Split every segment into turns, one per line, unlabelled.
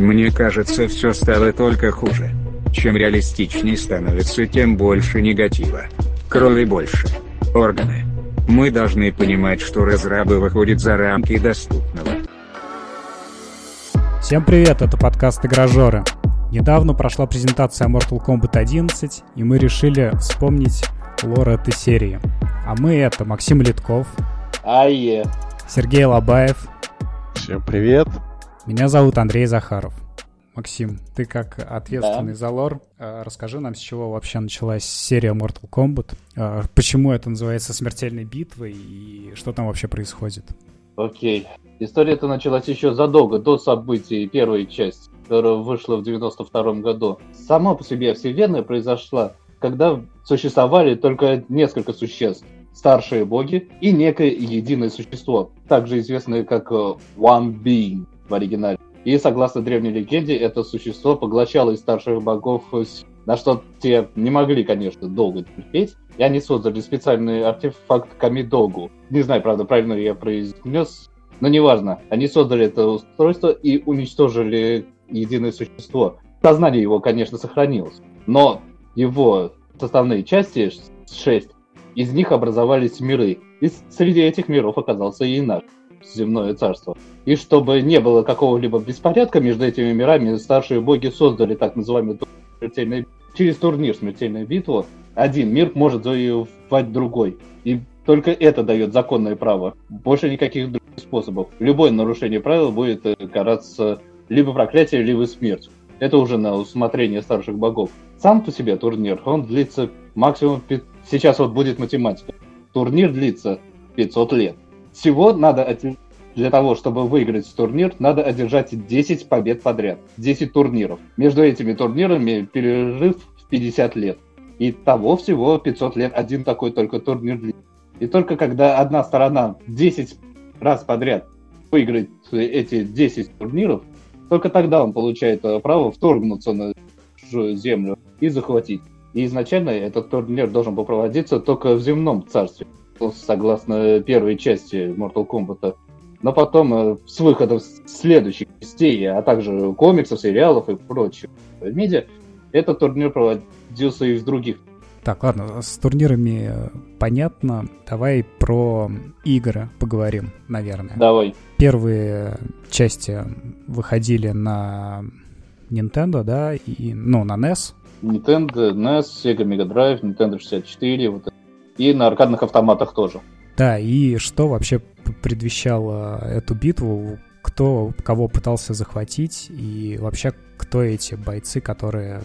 Мне кажется, все стало только хуже. Чем реалистичнее становится, тем больше негатива. Крови больше. Органы. Мы должны понимать, что разрабы выходят за рамки доступного.
Всем привет, это подкаст «Игражеры». Недавно прошла презентация Mortal Kombat 11, и мы решили вспомнить лор этой серии. А мы это Максим Литков.
Ае.
Сергей Лобаев.
Всем привет.
Меня зовут Андрей Захаров. Максим, ты как ответственный да. за лор, э, расскажи нам, с чего вообще началась серия Mortal Kombat, э, почему это называется смертельной битвой и что там вообще происходит.
Окей. История эта началась еще задолго до событий первой части, которая вышла в 92 году. Сама по себе вселенная произошла, когда существовали только несколько существ. Старшие боги и некое единое существо, также известное как э, One Being в оригинале. И согласно древней легенде, это существо поглощало из старших богов, на что те не могли, конечно, долго терпеть. И они создали специальный артефакт Камидогу. Не знаю, правда, правильно я произнес, но неважно. Они создали это устройство и уничтожили единое существо. Сознание его, конечно, сохранилось. Но его составные части, шесть, из них образовались миры. И среди этих миров оказался и наш земное царство. И чтобы не было какого-либо беспорядка между этими мирами, старшие боги создали так называемый смертельный через турнир смертельную битву. Один мир может завоевать другой. И только это дает законное право. Больше никаких других способов. Любое нарушение правил будет э, караться либо проклятие, либо смерть. Это уже на усмотрение старших богов. Сам по себе турнир, он длится максимум... Сейчас вот будет математика. Турнир длится 500 лет. Всего надо для того, чтобы выиграть турнир, надо одержать 10 побед подряд. 10 турниров. Между этими турнирами перерыв в 50 лет. И того всего 500 лет один такой только турнир. И только когда одна сторона 10 раз подряд выиграет эти 10 турниров, только тогда он получает э, право вторгнуться на чужую землю и захватить. И изначально этот турнир должен был проводиться только в земном царстве согласно первой части Mortal Kombat. Но потом, э, с выходом следующих частей, а также комиксов, сериалов и прочих медиа, этот турнир проводился и в других.
Так, ладно, с турнирами э, понятно. Давай про игры поговорим, наверное.
Давай.
Первые части выходили на Nintendo, да, и, ну, на NES.
Nintendo, NES, Sega Mega Drive, Nintendo 64, вот и на аркадных автоматах тоже.
Да, и что вообще предвещало эту битву? Кто кого пытался захватить? И вообще, кто эти бойцы, которые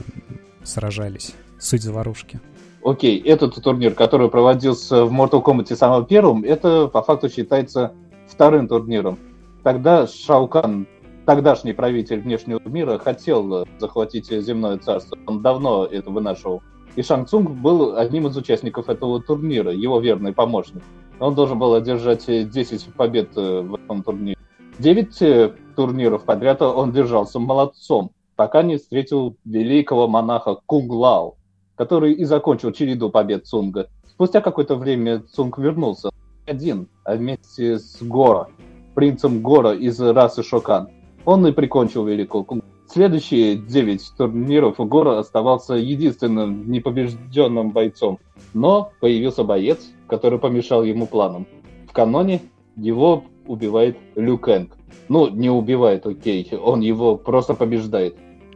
сражались? Суть заварушки.
Окей, этот турнир, который проводился в Mortal Kombat самым первым, это по факту считается вторым турниром. Тогда Шаукан, тогдашний правитель внешнего мира, хотел захватить земное царство. Он давно это вынашивал. И Шанг Цунг был одним из участников этого турнира, его верный помощник. Он должен был одержать 10 побед э, в этом турнире. 9 э, турниров подряд он держался молодцом, пока не встретил великого монаха Кунг Лао, который и закончил череду побед Цунга. Спустя какое-то время Цунг вернулся один, а вместе с Гора, принцем Гора из расы Шокан. Он и прикончил великого Кунг Следующие девять турниров Гора оставался единственным непобежденным бойцом. Но появился боец, который помешал ему планам. В каноне его убивает Лю Кэнг. Ну, не убивает, окей, он его просто побеждает.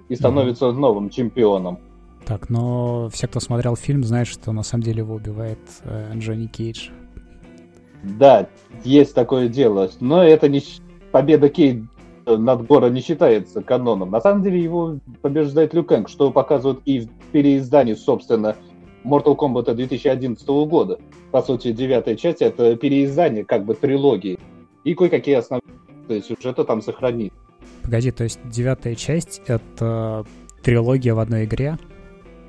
И становится mm-hmm. новым чемпионом.
Так, но все, кто смотрел фильм, знают, что на самом деле его убивает э, Джонни Кейдж.
Да, есть такое дело. Но это не победа Кейдж над Гора не считается каноном. На самом деле его побеждает Лю Кэнг, что показывают и в переиздании, собственно, Mortal Kombat 2011 года. По сути, девятая часть — это переиздание как бы трилогии. И кое-какие основные сюжеты там сохранить.
Погоди, то есть девятая часть — это трилогия в одной игре?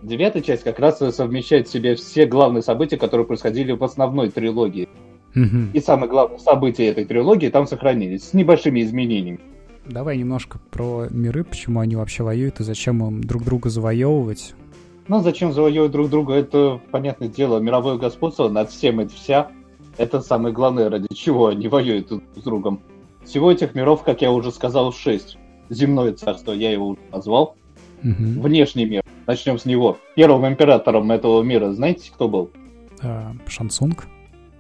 Девятая часть как раз совмещает в себе все главные события, которые происходили в основной трилогии. Угу. И самые главные события этой трилогии там сохранились, с небольшими изменениями.
Давай немножко про миры, почему они вообще воюют и зачем им друг друга завоевывать.
Ну, зачем завоевывать друг друга, это, понятное дело, мировое господство над всем и вся. Это самое главное, ради чего они воюют друг с другом. Всего этих миров, как я уже сказал, шесть. земное царство, я его уже назвал. Угу. Внешний мир. Начнем с него. Первым императором этого мира, знаете, кто был?
А, Шансунг?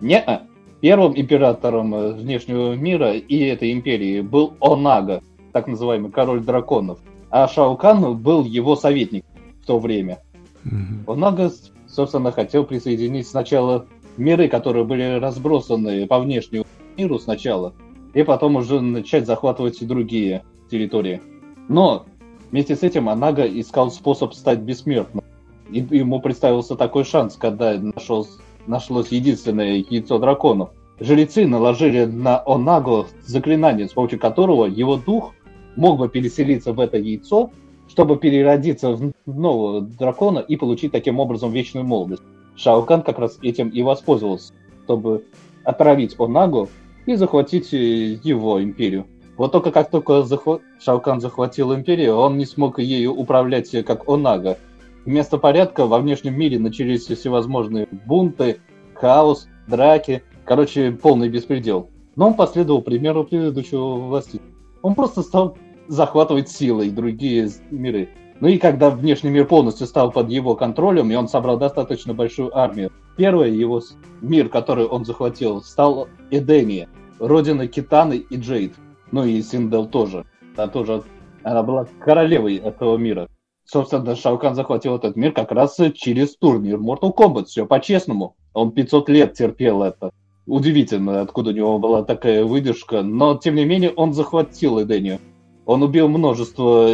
Не, -а. Первым императором э, внешнего мира и этой империи был Онага, так называемый король драконов. А Шаукан был его советник в то время. Угу. Онага, собственно, хотел присоединить сначала миры, которые были разбросаны по внешнему миру сначала, и потом уже начать захватывать другие территории. Но вместе с этим Анага искал способ стать бессмертным. И ему представился такой шанс, когда нашел, нашлось единственное яйцо драконов. Жрецы наложили на Онагу заклинание, с помощью которого его дух мог бы переселиться в это яйцо, чтобы переродиться в нового дракона и получить таким образом вечную молодость. Шаукан как раз этим и воспользовался, чтобы отравить Онагу и захватить э, его империю. Вот только как только захва... Шаукан захватил империю, он не смог ею управлять э, как Онага. Вместо порядка во внешнем мире начались всевозможные бунты, хаос, драки, короче, полный беспредел. Но он последовал примеру предыдущего властителя. Он просто стал захватывать силой другие миры. Ну и когда внешний мир полностью стал под его контролем, и он собрал достаточно большую армию, первый его мир, который он захватил, стал Эдения, родина Китаны и Джейд. Ну и Синдел тоже. Она тоже она была королевой этого мира. Собственно, Шаукан захватил этот мир как раз через турнир Mortal Kombat. Все по-честному. Он 500 лет терпел это. Удивительно, откуда у него была такая выдержка. Но, тем не менее, он захватил Эдению. Он убил множество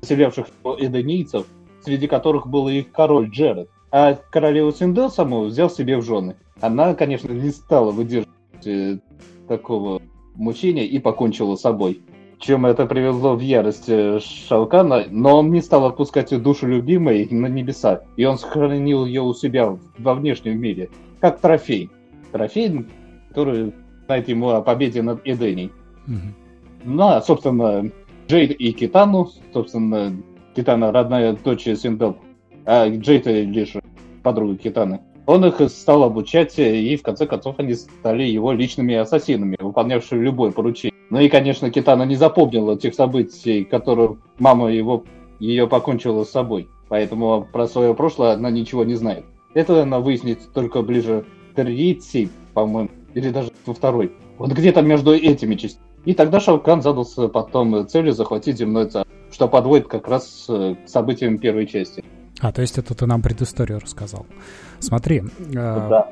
поселявших эденийцев, среди которых был и король Джеред. А королеву Синдел саму взял себе в жены. Она, конечно, не стала выдерживать э, такого мучения и покончила с собой. Чем это привело в ярость э, Шалкана, но он не стал отпускать душу любимой на небеса, и он сохранил ее у себя во внешнем мире, как трофей. Трофей, который знает ему о победе над Эденей. Угу. Ну, а, собственно, Джейд и Китану, собственно, Китана родная дочь Синдел, а Джейд лишь подруга Китаны. Он их стал обучать, и в конце концов они стали его личными ассасинами, выполнявшими любое поручение. Ну и, конечно, Китана не запомнила тех событий, которые мама его ее покончила с собой. Поэтому про свое прошлое она ничего не знает. Это она выяснит только ближе к третьей, по-моему, или даже во второй. Вот где-то между этими частями. И тогда Шаукан задался потом целью захватить земной царство, что подводит как раз э, к событиям первой части.
А, то есть это ты нам предысторию рассказал. Смотри.
Э.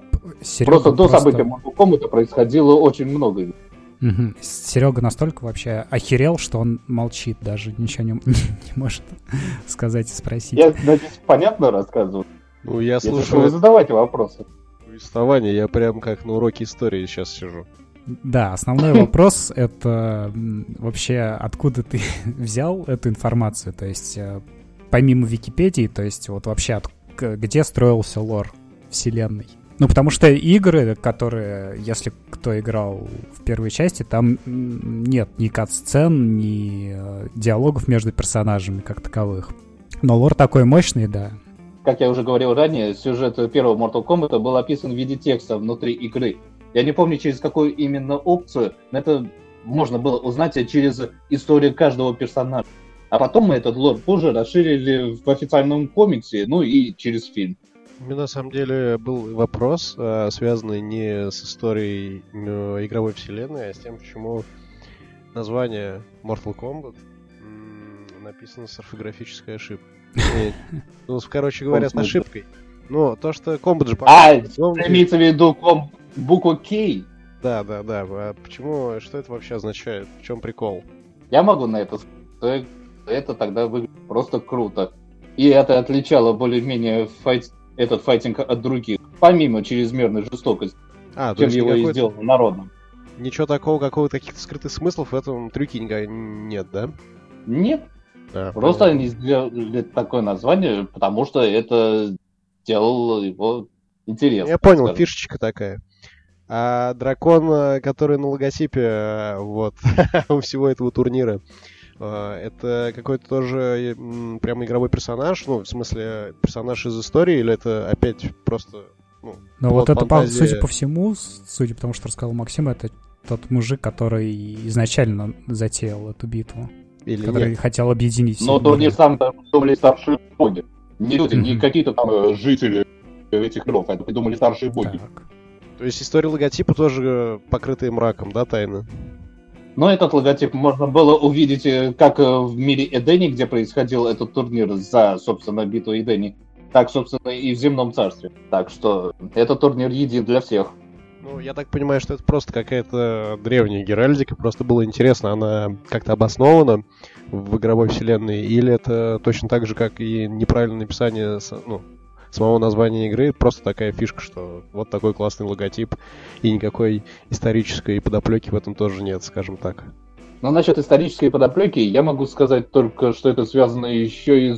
Серега просто до события Mortal это происходило очень много.
Угу. Серега настолько вообще охерел, что он молчит, даже ничего не, не может сказать и спросить.
Я, надеюсь, понятно рассказываю.
Ну, я слушаю... Вы
задавайте вопросы.
Повествование, я прям как на уроке истории сейчас сижу.
Да, основной вопрос — это вообще откуда ты взял эту информацию, то есть э, помимо Википедии, то есть вот вообще от, где строился лор вселенной. Ну, потому что игры, которые, если кто играл в первой части, там нет ни кат-сцен, ни э, диалогов между персонажами как таковых. Но лор такой мощный, да.
Как я уже говорил ранее, сюжет первого Mortal Kombat был описан в виде текста внутри игры. Я не помню, через какую именно опцию, но это можно было узнать через историю каждого персонажа. А потом мы этот лор позже расширили в официальном комиксе, ну и через фильм.
У меня на самом деле был вопрос, а, связанный не с историей э, игровой вселенной, а с тем, почему название Mortal Kombat написано с орфографической ошибкой. Ну, короче говоря, с ошибкой. Ну, то, что комбат же...
А, имеется в виду ком буква К.
Да, да, да. А почему, что это вообще означает? В чем прикол?
Я могу на это сказать. Это тогда выглядит просто круто. И это отличало более-менее файт, этот файтинг от других, помимо чрезмерной жестокости, а, чем его и сделал народным.
Ничего такого, какого-то каких-то скрытых смыслов в этом трюке нет, да?
Нет. Да, Просто понятно. они сделали такое название, потому что это делало его интересно.
Я понял, скажем. фишечка такая. А дракон, э, который на логотипе э, вот у всего этого турнира, это какой-то тоже прям игровой персонаж, ну, в смысле, персонаж из истории, или это опять просто...
Ну, ну вот это, фантазия... судя по всему, судя по тому, что рассказал Максим, это тот мужик, который изначально затеял эту битву. Или который нет? хотел объединить.
Но турнир сам придумали старшие боги. Не люди, mm-hmm. не какие-то там э, жители этих миров, это придумали старшие боги. Так.
То есть история логотипа тоже покрытая мраком, да, тайна?
Но этот логотип можно было увидеть э, как в мире Эдени, где происходил этот турнир за, собственно, битву Эдени, так, собственно, и в Земном Царстве. Так что этот турнир един для всех.
Ну, я так понимаю, что это просто какая-то древняя геральдика, просто было интересно, она как-то обоснована в игровой вселенной, или это точно так же, как и неправильное написание ну, самого названия игры, просто такая фишка, что вот такой классный логотип, и никакой исторической подоплеки в этом тоже нет, скажем так.
Но насчет исторической подоплеки я могу сказать только, что это связано еще и...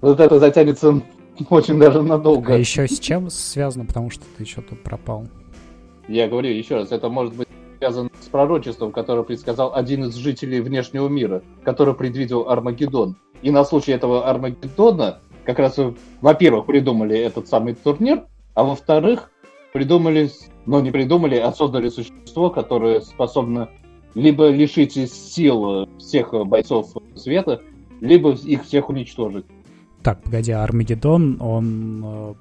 Вот это затянется очень даже надолго.
А еще с чем связано, потому что ты что-то пропал?
Я говорю еще раз, это может быть связано с пророчеством, которое предсказал один из жителей внешнего мира, который предвидел Армагеддон. И на случай этого Армагеддона как раз, во-первых, придумали этот самый турнир, а во-вторых, придумали, но не придумали, а создали существо, которое способно либо лишить сил всех бойцов света, либо их всех уничтожить.
Так, погоди, Армагеддон, он э,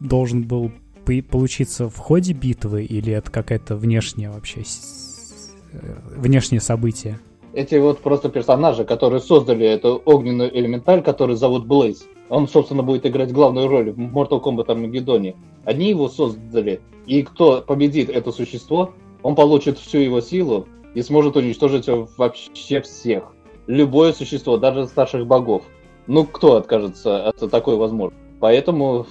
должен был получиться в ходе битвы или это какая-то внешняя вообще э, внешнее событие?
Эти вот просто персонажи, которые создали эту огненную элементаль, который зовут Блейз. Он, собственно, будет играть главную роль в Mortal Kombat Armageddon. Они его создали, и кто победит это существо, он получит всю его силу и сможет уничтожить вообще всех. Любое существо, даже старших богов. Ну, кто откажется от такой возможности? Поэтому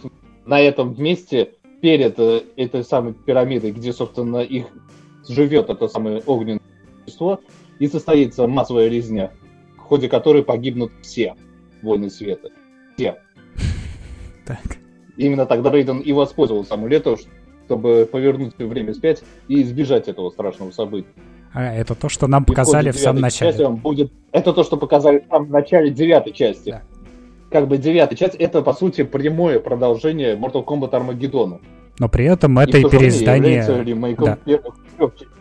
на этом месте перед э, этой самой пирамидой, где, собственно, их живет это самое огненное существо, и состоится массовая резня, в ходе которой погибнут все воины света. Все. Так. Именно тогда Рейден и воспользовался амулетом, чтобы повернуть время вспять и избежать этого страшного события.
А, это то, что нам показали в, в самом начале.
Будет... Это то, что показали в самом начале девятой части. Да как бы девятая часть, это, по сути, прямое продолжение Mortal Kombat Armageddon.
Но при этом это и, и переиздание... Да.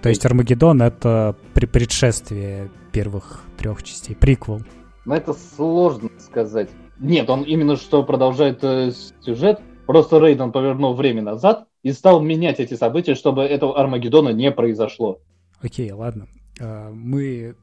То есть Армагеддон — это предшествие первых трех частей, приквел.
Ну, это сложно сказать. Нет, он именно что продолжает э, сюжет. Просто Рейден повернул время назад и стал менять эти события, чтобы этого Армагеддона не произошло.
Окей, ладно. Uh, мы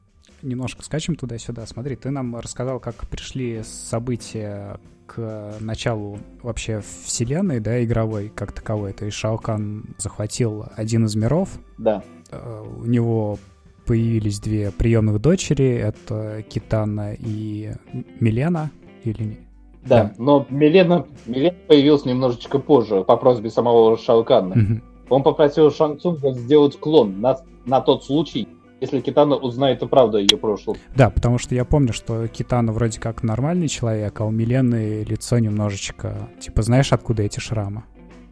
немножко скачем туда-сюда. Смотри, ты нам рассказал, как пришли события к началу вообще вселенной, да, игровой как таковой. То есть Шаокан захватил один из миров.
Да.
Э, у него появились две приемных дочери. Это Китана и Милена. Или не?
Да, да, но Милена, Милена появилась немножечко позже, по просьбе самого Шаокана. Угу. Он попросил Цунга сделать клон на, на тот случай, если Китана узнает правду о ее прошлом.
Да, потому что я помню, что Китана вроде как нормальный человек, а у Милены лицо немножечко... Типа, знаешь, откуда эти шрамы?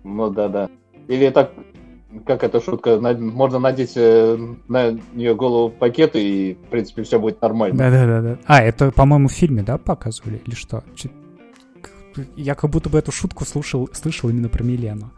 Ну да-да. Или так, как эта шутка, можно надеть э, на нее голову пакеты, и, в принципе, все будет нормально.
Да-да-да. А, это, по-моему, в фильме, да, показывали? Или что? Я как будто бы эту шутку слушал, слышал именно про Милену.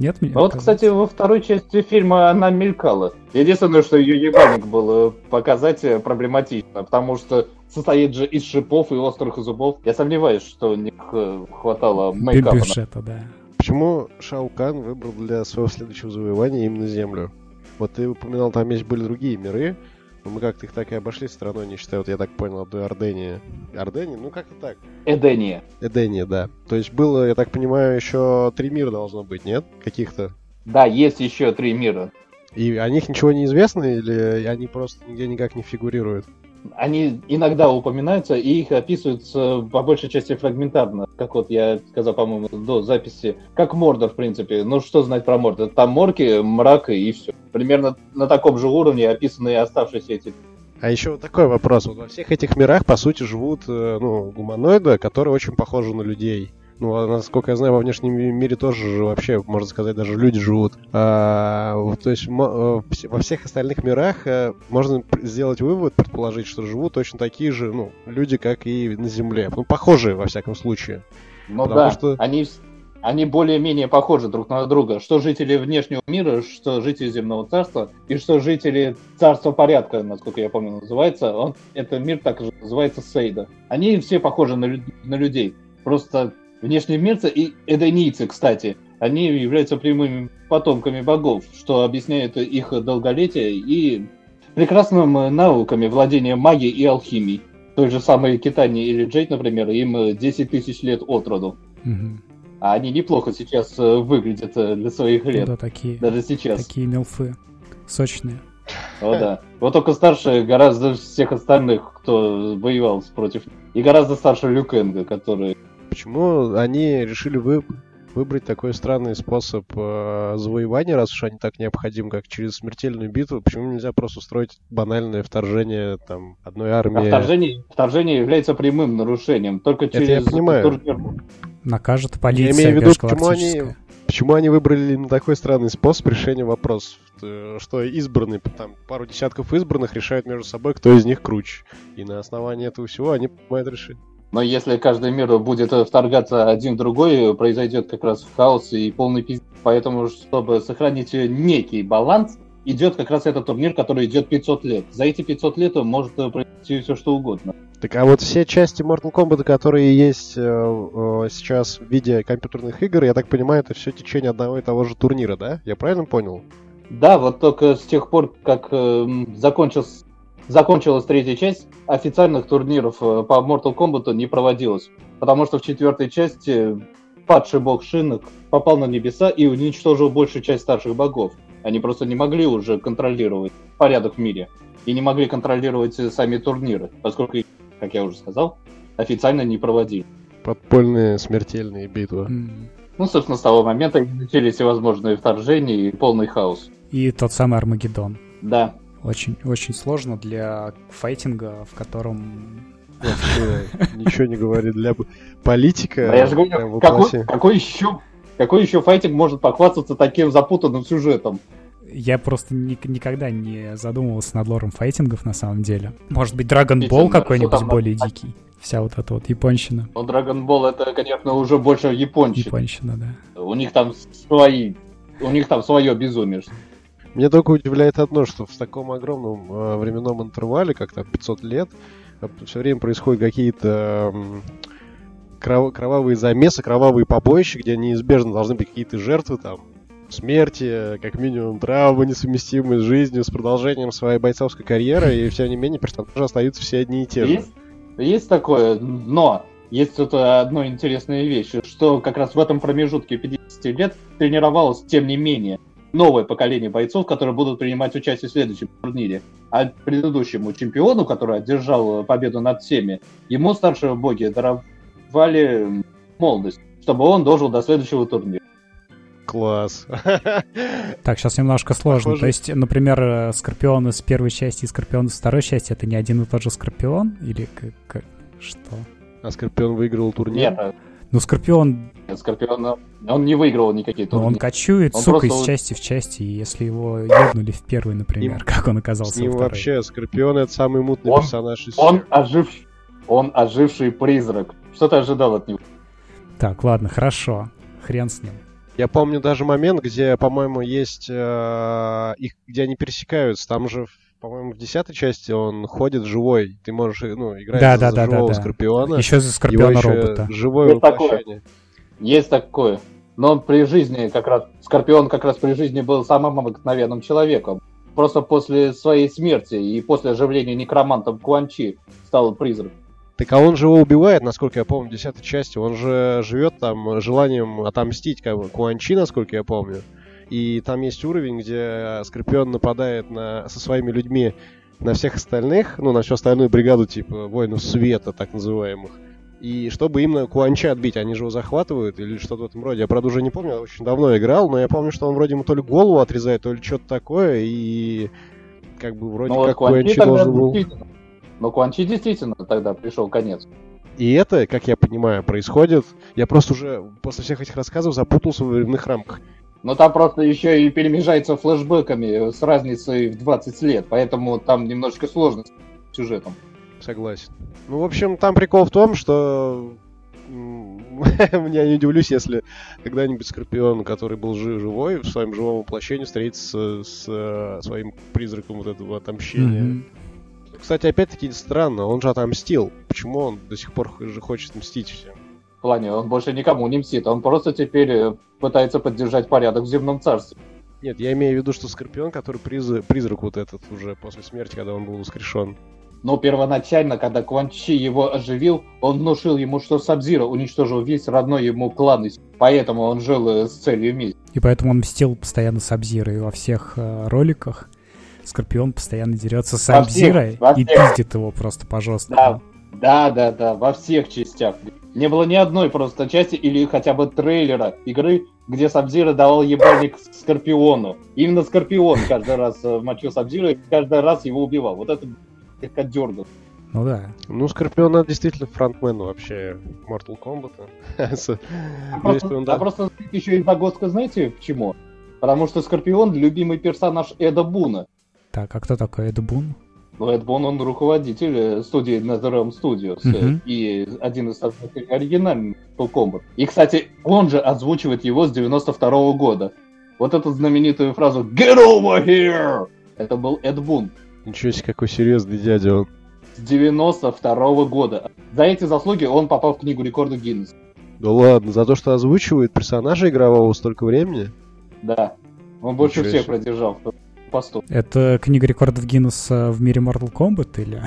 Нет,
мне Вот, кстати, во второй части фильма она мелькала. Единственное, что ее ебаник было показать э, проблематично, потому что состоит же из шипов и острых зубов. Я сомневаюсь, что у них э, хватало мейкапа.
Бюджета, да.
Почему Шао Кан выбрал для своего следующего завоевания именно Землю? Вот ты упоминал, там есть были другие миры, но мы как-то их так и обошли стороной, не считая, вот я так понял, до Ордении. Ордении? Ну, как-то так.
Эдения.
Эдения, да. То есть было, я так понимаю, еще три мира должно быть, нет? Каких-то?
Да, есть еще три мира.
И о них ничего не известно, или они просто нигде никак не фигурируют?
Они иногда упоминаются, и их описываются по большей части фрагментарно, как вот я сказал, по-моему, до записи, как Мордор, в принципе. Ну, что знать про Мордор? Там морки, мрак и все. Примерно на таком же уровне описаны и оставшиеся эти
а еще вот такой вопрос. Вот во всех этих мирах, по сути, живут э, ну, гуманоиды, которые очень похожи на людей. Ну, а насколько я знаю, во внешнем мире тоже вообще, можно сказать, даже люди живут. А, то есть э, во всех остальных мирах э, можно сделать вывод, предположить, что живут точно такие же ну, люди, как и на Земле. Ну, похожие, во всяком случае.
Ну Потому да, что... они они более-менее похожи друг на друга. Что жители внешнего мира, что жители земного царства, и что жители царства порядка, насколько я помню, называется. Он, это мир так же называется Сейда. Они все похожи на, на людей. Просто внешний мир и эденийцы, кстати, они являются прямыми потомками богов, что объясняет их долголетие и прекрасными науками владения магией и алхимией. Той же самой Китани или Джейд, например, им 10 тысяч лет от роду. Угу. А они неплохо сейчас э, выглядят э, для своих лет.
Да, такие.
Даже сейчас.
Такие мелфы. Сочные.
О, да. Вот только старше гораздо всех остальных, кто воевал против. И гораздо старше Люкенга, который...
Почему они решили вы выбрать такой странный способ э, завоевания, раз уж они так необходимы, как через смертельную битву, почему нельзя просто устроить банальное вторжение там одной армии? А
вторжение, вторжение является прямым нарушением, только через
Это я понимаю.
Накажет полиция
Я имею в виду, почему они, почему они выбрали на такой странный способ решения вопросов, что избранные, там пару десятков избранных решают между собой, кто из них круче. И на основании этого всего они принимают решение.
Но если каждый мир будет вторгаться один в другой, произойдет как раз хаос и полный пиздец. Поэтому, чтобы сохранить некий баланс, идет как раз этот турнир, который идет 500 лет. За эти 500 лет может произойти все что угодно.
Так а вот все части Mortal Kombat, которые есть э, э, сейчас в виде компьютерных игр, я так понимаю, это все течение одного и того же турнира, да? Я правильно понял?
Да, вот только с тех пор, как э, закончился закончилась третья часть, официальных турниров э, по Mortal Kombat не проводилось. Потому что в четвертой части падший бог Шинок попал на небеса и уничтожил большую часть старших богов. Они просто не могли уже контролировать порядок в мире. И не могли контролировать сами турниры, поскольку, как я уже сказал, официально не проводили.
Подпольные смертельные битвы.
Ну, собственно, с того момента начались всевозможные вторжения и полный хаос.
И тот самый Армагеддон.
Да.
Очень, очень сложно для файтинга, в котором
Вообще ничего не говорит для политика.
А я же говорю, какой, какой еще какой еще файтинг может похвастаться таким запутанным сюжетом?
Я просто ни, никогда не задумывался над лором файтингов на самом деле. Может быть, Dragon Ball какой-нибудь более дикий. Вся вот эта вот японщина.
Ну, Dragon Ball это, конечно, уже больше японщина.
Японщина, да.
У них там свои, у них там свое безумие.
Мне только удивляет одно, что в таком огромном э, временном интервале, как там 500 лет, э, все время происходят какие-то э, кров- кровавые замесы, кровавые побоища, где неизбежно должны быть какие-то жертвы, там, смерти, как минимум травмы, несовместимые с жизнью, с продолжением своей бойцовской карьеры, и тем не менее персонажи остаются все одни и те же.
Есть, есть такое, но есть тут одна интересная вещь, что как раз в этом промежутке 50 лет тренировалось, тем не менее, новое поколение бойцов, которые будут принимать участие в следующем турнире. А предыдущему чемпиону, который одержал победу над всеми, ему старшие боги даровали молодость, чтобы он дожил до следующего турнира.
Класс.
Так, сейчас немножко сложно. Похоже. То есть, например, э, Скорпион из первой части и Скорпион из второй части это не один и тот же Скорпион? Или как, что?
А Скорпион выиграл турнир?
Нет, ну, Скорпион...
Скорпион, он не выиграл никакие турниры.
Он кочует, он сука, просто... из части в части, и если его ебнули в первый, например, ним, как он оказался
с ним во второй. вообще Скорпион — это самый мутный
он,
персонаж из
он, ожив... он оживший призрак. Что ты ожидал от него?
Так, ладно, хорошо. Хрен с ним.
Я помню даже момент, где, по-моему, есть э, их, где они пересекаются. Там же по-моему, в десятой части он ходит живой. Ты можешь ну, играть да, за, да, за да, живого да, да. Скорпиона.
Еще за Скорпиона Его робота.
Живое Есть
такое. Есть такое. Но он при жизни как раз... Скорпион как раз при жизни был самым обыкновенным человеком. Просто после своей смерти и после оживления некромантом Куанчи стал призрак.
Так а он же его убивает, насколько я помню, в десятой части. Он же живет там желанием отомстить как бы, Куанчи, насколько я помню. И там есть уровень, где Скорпион нападает на, со своими людьми на всех остальных, ну, на всю остальную бригаду, типа, воинов света, так называемых. И чтобы именно Куанча отбить, они же его захватывают или что-то в этом роде. Я, правда, уже не помню, я очень давно играл, но я помню, что он вроде ему то ли голову отрезает, то ли что-то такое, и как бы вроде но ну, как Куанчи должен был...
Но Куанчи действительно тогда пришел конец.
И это, как я понимаю, происходит... Я просто уже после всех этих рассказов запутался в временных рамках.
Но там просто еще и перемежается флешбеками с разницей в 20 лет, поэтому там немножечко сложно с сюжетом.
Согласен. Ну, в общем, там прикол в том, что я не удивлюсь, если когда-нибудь Скорпион, который был жив, живой, в своем живом воплощении встретится с, с э, своим призраком вот этого отомщения. Mm-hmm. Кстати, опять-таки странно, он же отомстил. Почему он до сих пор же хочет мстить всем?
В плане, он больше никому не мстит, он просто теперь э, пытается поддержать порядок в земном царстве.
Нет, я имею в виду, что Скорпион, который приз... призрак вот этот уже после смерти, когда он был воскрешен.
Но первоначально, когда Кван Чи его оживил, он внушил ему, что Сабзира уничтожил весь родной ему клан, поэтому он жил э, с целью мести.
И поэтому он мстил постоянно Сабзира, и во всех э, роликах Скорпион постоянно дерется с Сабзира и пиздит его просто пожестко.
Да, да, да, да, во всех частях. Не было ни одной просто части или хотя бы трейлера игры, где Сабзира давал ебальник Скорпиону. Именно Скорпион каждый раз э, мочил Сабзира и каждый раз его убивал. Вот это слегка дергал.
Ну да.
Ну, Скорпион это действительно фронтмен вообще Mortal Kombat.
А просто, а просто еще и загвоздка, знаете, почему? Потому что Скорпион любимый персонаж Эда Буна.
Так, а кто такой Эд Бун?
Ну, Эд Бун, он руководитель э, студии NetherRealm Studios uh-huh. и один из оригинального Mortal Kombat. И, кстати, он же озвучивает его с 92 -го года. Вот эту знаменитую фразу «Get over here!» Это был Эд Бун.
Ничего себе, какой серьезный дядя он.
С 92 -го года. За эти заслуги он попал в книгу рекордов Гиннесса.
Да ладно, за то, что озвучивает персонажа игрового столько времени?
Да. Он больше Ничего всех себе. продержал посту.
Это книга рекордов Гиннесса в мире Mortal Kombat или?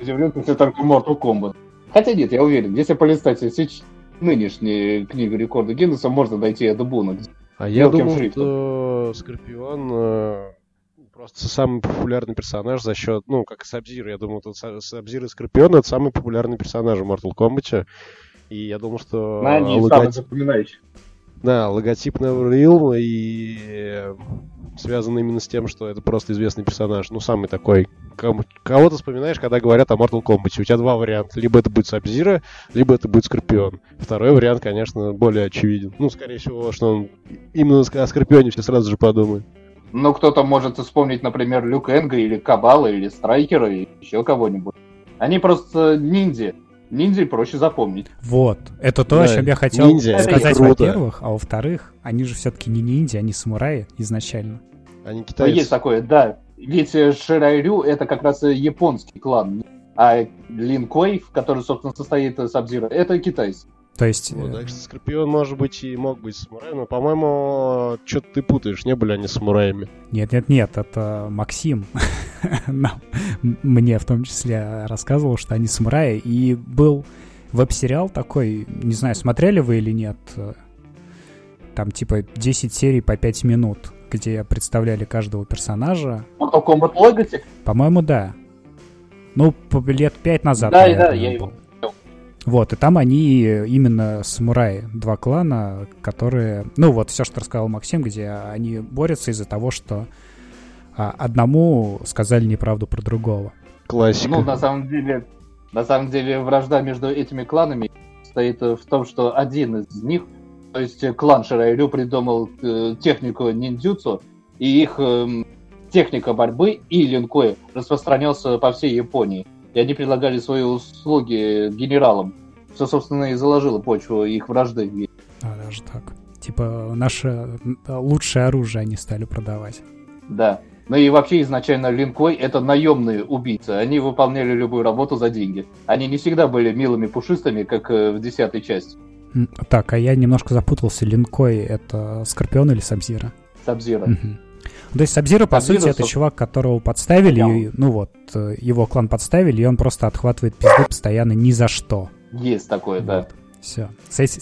Удивлен, если только Mortal Kombat. Хотя нет, я уверен, если полистать сейчас нынешнюю книгу рекордов Гиннесса, можно дойти до Буна.
А я думал, шрифтом. что Скорпион э, просто самый популярный персонаж за счет, ну, как Сабзир. Я думал, тут Сабзир и Скорпион это самый популярный персонаж в Mortal Kombat. И я думал, что...
На они логотип... самые запоминающие.
Да, логотип Neverreal и э, связан именно с тем, что это просто известный персонаж. Ну, самый такой. Кого ты вспоминаешь, когда говорят о Mortal Kombat? У тебя два варианта. Либо это будет Сабзира, либо это будет Скорпион. Второй вариант, конечно, более очевиден. Ну, скорее всего, что он именно о Скорпионе все сразу же подумает.
Ну, кто-то может вспомнить, например, Люк Энга или Кабала, или Страйкера, или еще кого-нибудь. Они просто ниндзя. Ниндзя проще запомнить.
Вот. Это то, да, о чем я хотел ниндзя, сказать, во-первых. А во-вторых, они же все-таки не ниндзя, они самураи изначально.
Они ну, китайцы. Есть такое, да. Ведь Ширайрю это как раз японский клан. А Линкой, в который, собственно, состоит Сабзира, это китайский.
То есть...
Ну, так что Скорпион, может быть, и мог быть самураем, но, по-моему, что-то ты путаешь, не были они самураями.
Нет-нет-нет, это Максим мне в том числе рассказывал, что они самураи, и был веб-сериал такой, не знаю, смотрели вы или нет, там типа 10 серий по 5 минут, где представляли каждого персонажа.
Mortal Kombat Legacy?
По-моему, да. Ну, лет пять назад.
Да, да, я его
вот, и там они именно самураи, два клана, которые... Ну, вот все, что рассказал Максим, где они борются из-за того, что а, одному сказали неправду про другого.
Классика.
Ну, на самом деле, на самом деле, вражда между этими кланами стоит в том, что один из них, то есть клан Ширайрю придумал э, технику ниндзюцу, и их э, техника борьбы и линкои распространялся по всей Японии и они предлагали свои услуги генералам, что, собственно, и заложило почву их вражды.
А, даже так. Типа, наше лучшее оружие они стали продавать.
Да. Ну и вообще изначально Линкой это наемные убийцы. Они выполняли любую работу за деньги. Они не всегда были милыми пушистыми, как э, в десятой части.
Так, а я немножко запутался. Линкой это Скорпион или Сабзира?
Сабзира. Угу.
То есть Сабзира, по сути, это чувак, которого подставили, и, ну вот, э, его клан подставили, и он просто отхватывает пизды постоянно ни за что.
Есть такое, вот. да.
Все.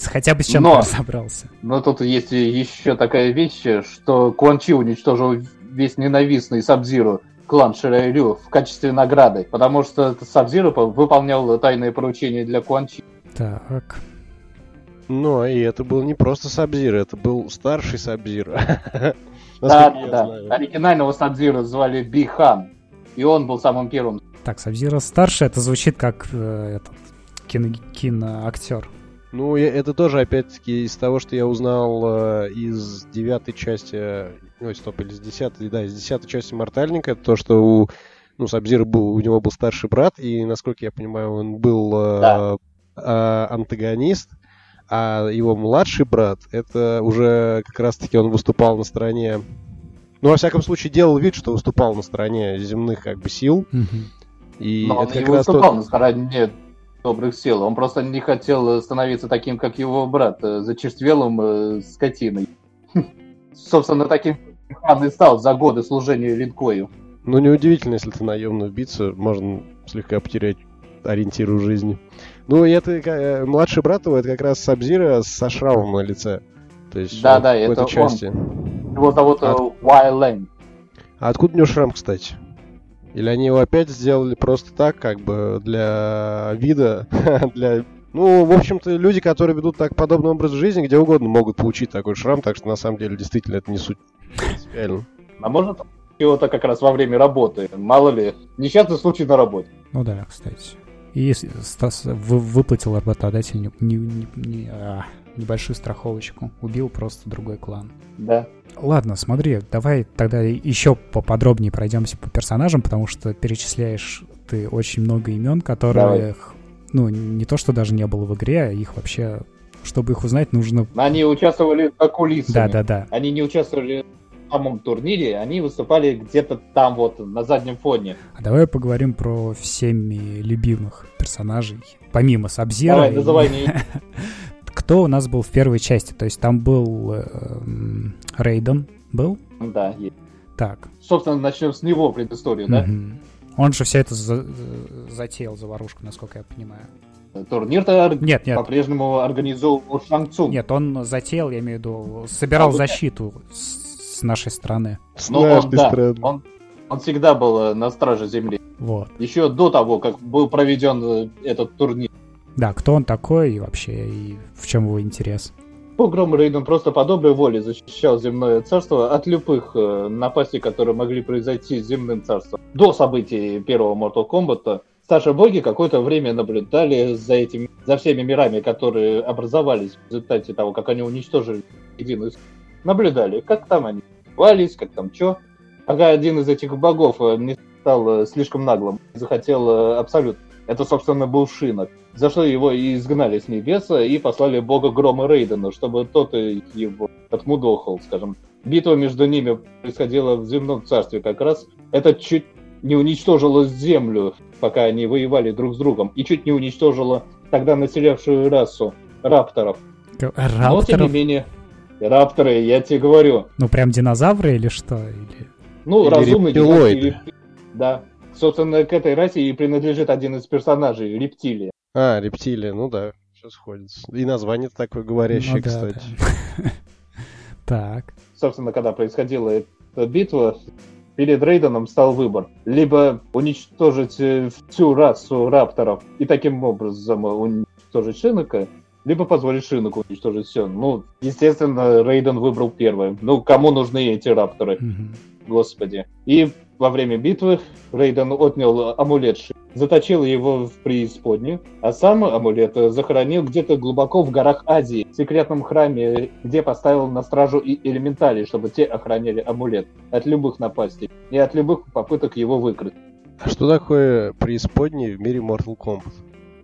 Хотя бы с чем-то разобрался.
Но тут есть еще такая вещь, что Куан Чи уничтожил весь ненавистный Сабзиру клан Ширайрю в качестве награды, потому что Сабзиру выполнял тайные поручения для Куан Чи.
Так.
Ну, и это был не просто Сабзир, это был старший Сабзир.
Да, да. Оригинального Сабзира звали Бихан. И он был самым первым.
Так, Сабзира старше, это звучит как э, этот кино, киноактер.
Ну, это тоже, опять-таки, из того, что я узнал э, из девятой части, ой, стоп, или из десятой, да, из десятой части Мортальника, то, что у, ну, Сабзира был, у него был старший брат, и, насколько я понимаю, он был э, да. э, антагонист, А его младший брат, это уже как раз-таки он выступал на стороне... Ну, во всяком случае, делал вид, что выступал на стороне земных как бы сил.
И Но это он как не раз выступал тот... на стороне добрых сил. Он просто не хотел становиться таким, как его брат, э, зачерствелым э, скотиной. Собственно, таким хан и стал за годы служения Линкою.
Ну, неудивительно, если ты наемный убийца, можно слегка потерять ориентир в жизни. Ну, и это э, младший брат его, это как раз Сабзира со шрамом на лице. То есть,
да, да, это части. он. Его зовут От... Уай
А откуда у него шрам, кстати? Или они его опять сделали просто так, как бы для вида, для... Ну, в общем-то, люди, которые ведут так подобный образ жизни, где угодно могут получить такой шрам, так что на самом деле действительно это не суть принципиально.
А может его-то как раз во время работы, мало ли, несчастный случай на работе.
Ну да, кстати. И Стас выплатил работодатель не, не, не, а, небольшую страховочку. Убил просто другой клан.
Да.
Ладно, смотри, давай тогда еще поподробнее пройдемся по персонажам, потому что перечисляешь ты очень много имен, которые, ну, не то, что даже не было в игре, а их вообще, чтобы их узнать, нужно...
Они участвовали за кулисами.
Да, да, да.
Они не участвовали в самом турнире, они выступали где-то там вот, на заднем фоне.
А давай поговорим про всеми любимых персонажей, помимо Сабзира.
Давай, называй мне.
кто у нас был в первой части. То есть там был э, Рейден, был?
Да, есть.
Так.
Собственно, начнем с него предысторию, да?
Он же все это за затеял, заварушку, насколько я понимаю.
Турнир-то нет, нет. по-прежнему организовал Шанг Цун.
Нет, он затеял, я имею в виду, собирал а, защиту с, с нашей стороны.
С ну, нашей он, да, страны. Он, он всегда был э, на страже земли.
Вот.
Еще до того, как был проведен э, этот турнир.
Да, кто он такой и вообще, и в чем его интерес?
Погром Рейден просто по доброй воле защищал земное царство от любых э, напастей, которые могли произойти с земным царством. До событий первого Mortal Kombat старшие боги какое-то время наблюдали за этими, за всеми мирами, которые образовались в результате того, как они уничтожили единую Наблюдали, как там они вались, как там что. Пока один из этих богов э, не стал э, слишком наглым, захотел э, абсолютно это, собственно, был Шинок. За что его и изгнали с небеса и послали бога Грома Рейдена, чтобы тот его отмудохал, скажем. Битва между ними происходила в земном царстве как раз. Это чуть не уничтожило землю, пока они воевали друг с другом, и чуть не уничтожило тогда населявшую расу рапторов.
Рапторов?
Но, тем не менее, рапторы, я тебе говорю.
Ну, прям динозавры или что? Или...
Ну, или разумные динозавры. Да, Собственно, к этой расе и принадлежит один из персонажей, рептилия.
А, рептилия, ну да, все сходится. И название такое говорящее, ну, да, кстати. Да.
Так.
Собственно, когда происходила эта битва, перед Рейденом стал выбор. Либо уничтожить э, всю расу рапторов и таким образом уничтожить Шинока, либо позволить Шиноку уничтожить все. Ну, естественно, Рейден выбрал первое. Ну, кому нужны эти рапторы? Mm-hmm. Господи. И во время битвы Рейден отнял амулет, заточил его в преисподнюю, а сам амулет захоронил где-то глубоко в горах Азии, в секретном храме, где поставил на стражу и элементалей, чтобы те охраняли амулет от любых напастей и от любых попыток его выкрыть.
А что такое преисподний в мире Mortal Kombat?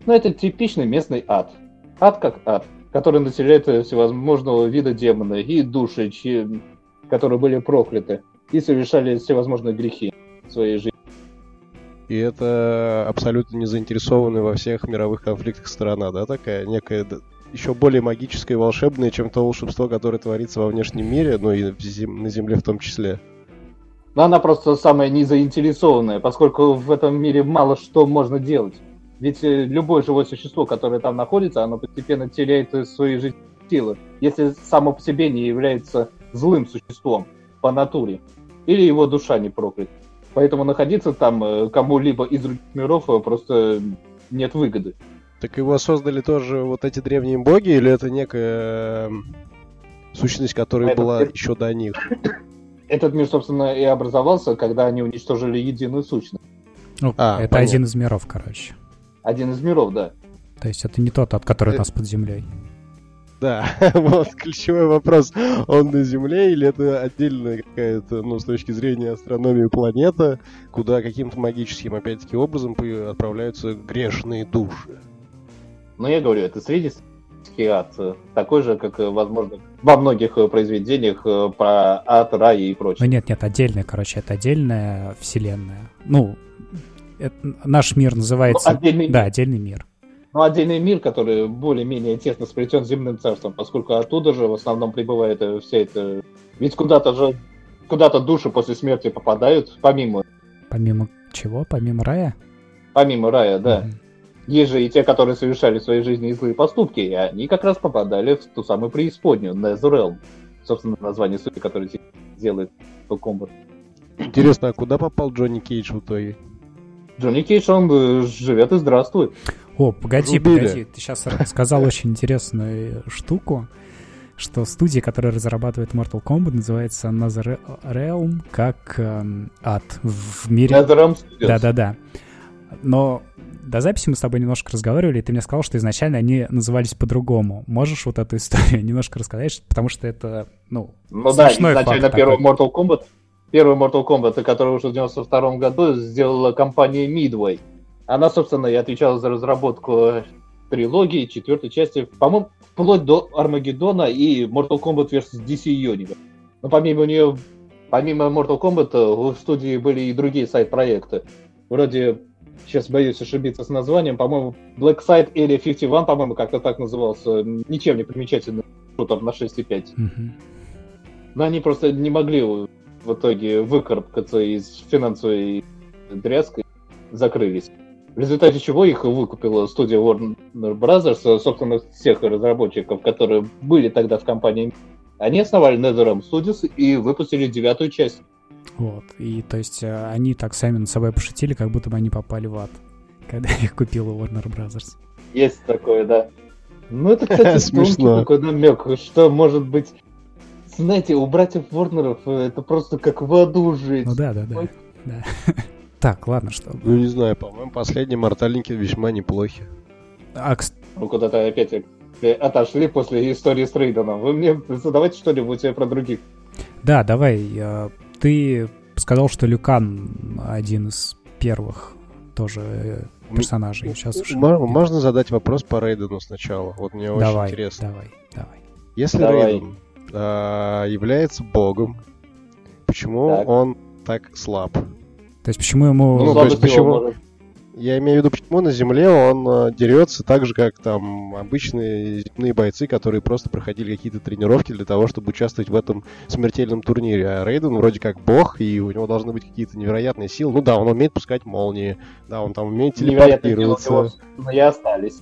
Ну, это типичный местный ад. Ад как ад, который населяет всевозможного вида демоны и души, чьи... которые были прокляты и совершали всевозможные грехи в своей жизни.
И это абсолютно не заинтересованная во всех мировых конфликтах страна, да, такая некая еще более магическая и волшебная, чем то волшебство, которое творится во внешнем мире, но и на Земле в том числе.
Но она просто самая незаинтересованная, поскольку в этом мире мало что можно делать. Ведь э, любое живое существо, которое там находится, оно постепенно теряет свои жизненные силы, если само по себе не является злым существом по натуре или его душа не проклята. Поэтому находиться там э, кому-либо из других миров э, просто нет выгоды.
Так его создали тоже вот эти древние боги, или это некая эм, сущность, которая Этот была мир... еще до них?
Этот мир, собственно, и образовался, когда они уничтожили единую сущность.
Ну, а, это понятно. один из миров, короче.
Один из миров, да.
То есть это не тот, от который это... нас под землей.
Да, вот ключевой вопрос. Он на Земле или это отдельная какая-то, ну, с точки зрения астрономии, планета, куда каким-то магическим, опять-таки, образом отправляются грешные души?
Ну, я говорю, это среди ад. Такой же, как, возможно, во многих произведениях про ад, рай и прочее.
Ну нет, нет, отдельная, короче, это отдельная вселенная. Ну, наш мир называется...
Ну, отдельный
да, отдельный мир.
Ну, отдельный мир, который более-менее тесно сплетен с земным царством, поскольку оттуда же в основном прибывает вся эта... Ведь куда-то же куда-то души после смерти попадают, помимо...
Помимо чего? Помимо рая?
Помимо рая, да. Mm-hmm. Есть же и те, которые совершали в своей жизни злые поступки, и они как раз попадали в ту самую преисподнюю, Netherrealm. Собственно, название сути, которое делает Combat.
Интересно, а куда попал Джонни Кейдж в итоге?
Джонни Кейдж, он живет и здравствует.
О, погоди, Рубили. погоди, ты сейчас сказал очень интересную штуку что студия, которая разрабатывает Mortal Kombat, называется Another Realm, как э, ад в мире... Да-да-да. Но до записи мы с тобой немножко разговаривали, и ты мне сказал, что изначально они назывались по-другому. Можешь вот эту историю немножко рассказать, потому что это, ну,
Ну да, изначально первый Mortal Kombat, первый Mortal Kombat, который вышел в 92 году, сделала компания Midway. Она, собственно, и отвечала за разработку трилогии, четвертой части, по-моему, вплоть до Армагеддона и Mortal Kombat vs. DC Universe. Но помимо нее, помимо Mortal Kombat, в студии были и другие сайт-проекты. Вроде, сейчас боюсь ошибиться с названием, по-моему, Black Side или 51, по-моему, как-то так назывался, ничем не примечательный шутер на 6.5. Mm-hmm. Но они просто не могли в итоге выкарабкаться из финансовой дрязги, закрылись. В результате чего их выкупила студия Warner Brothers, собственно, всех разработчиков, которые были тогда в компании. Они основали NetherRealm Studios и выпустили девятую часть.
Вот, и то есть э, они так сами над собой пошутили, как будто бы они попали в ад, когда их купила Warner Brothers.
Есть такое, да. Ну, это, кстати, смешно. такой намек, что, может быть, знаете, у братьев Ворнеров э, это просто как в аду жить.
Ну да, да, да. да. Так, ладно, что...
Ну, не знаю, по-моему, последние мортальники весьма неплохи.
А, Ну, куда-то опять отошли после истории с Рейденом. Вы мне задавайте что-нибудь про других.
Да, давай. Э, ты сказал, что Люкан один из первых тоже э, персонажей. Сейчас
уже... Можно задать вопрос по Рейдену сначала? Вот мне
давай,
очень интересно.
Давай, давай.
Если давай. Рейден а, является богом, почему так. он так слаб?
То есть почему ему...
Ну, то есть почему... Я имею в виду, почему на Земле он э, дерется так же, как там обычные земные бойцы, которые просто проходили какие-то тренировки для того, чтобы участвовать в этом смертельном турнире. А Рейден вроде как бог, и у него должны быть какие-то невероятные силы. Ну да, он умеет пускать молнии, да, он там умеет телепортироваться.
Но и остались.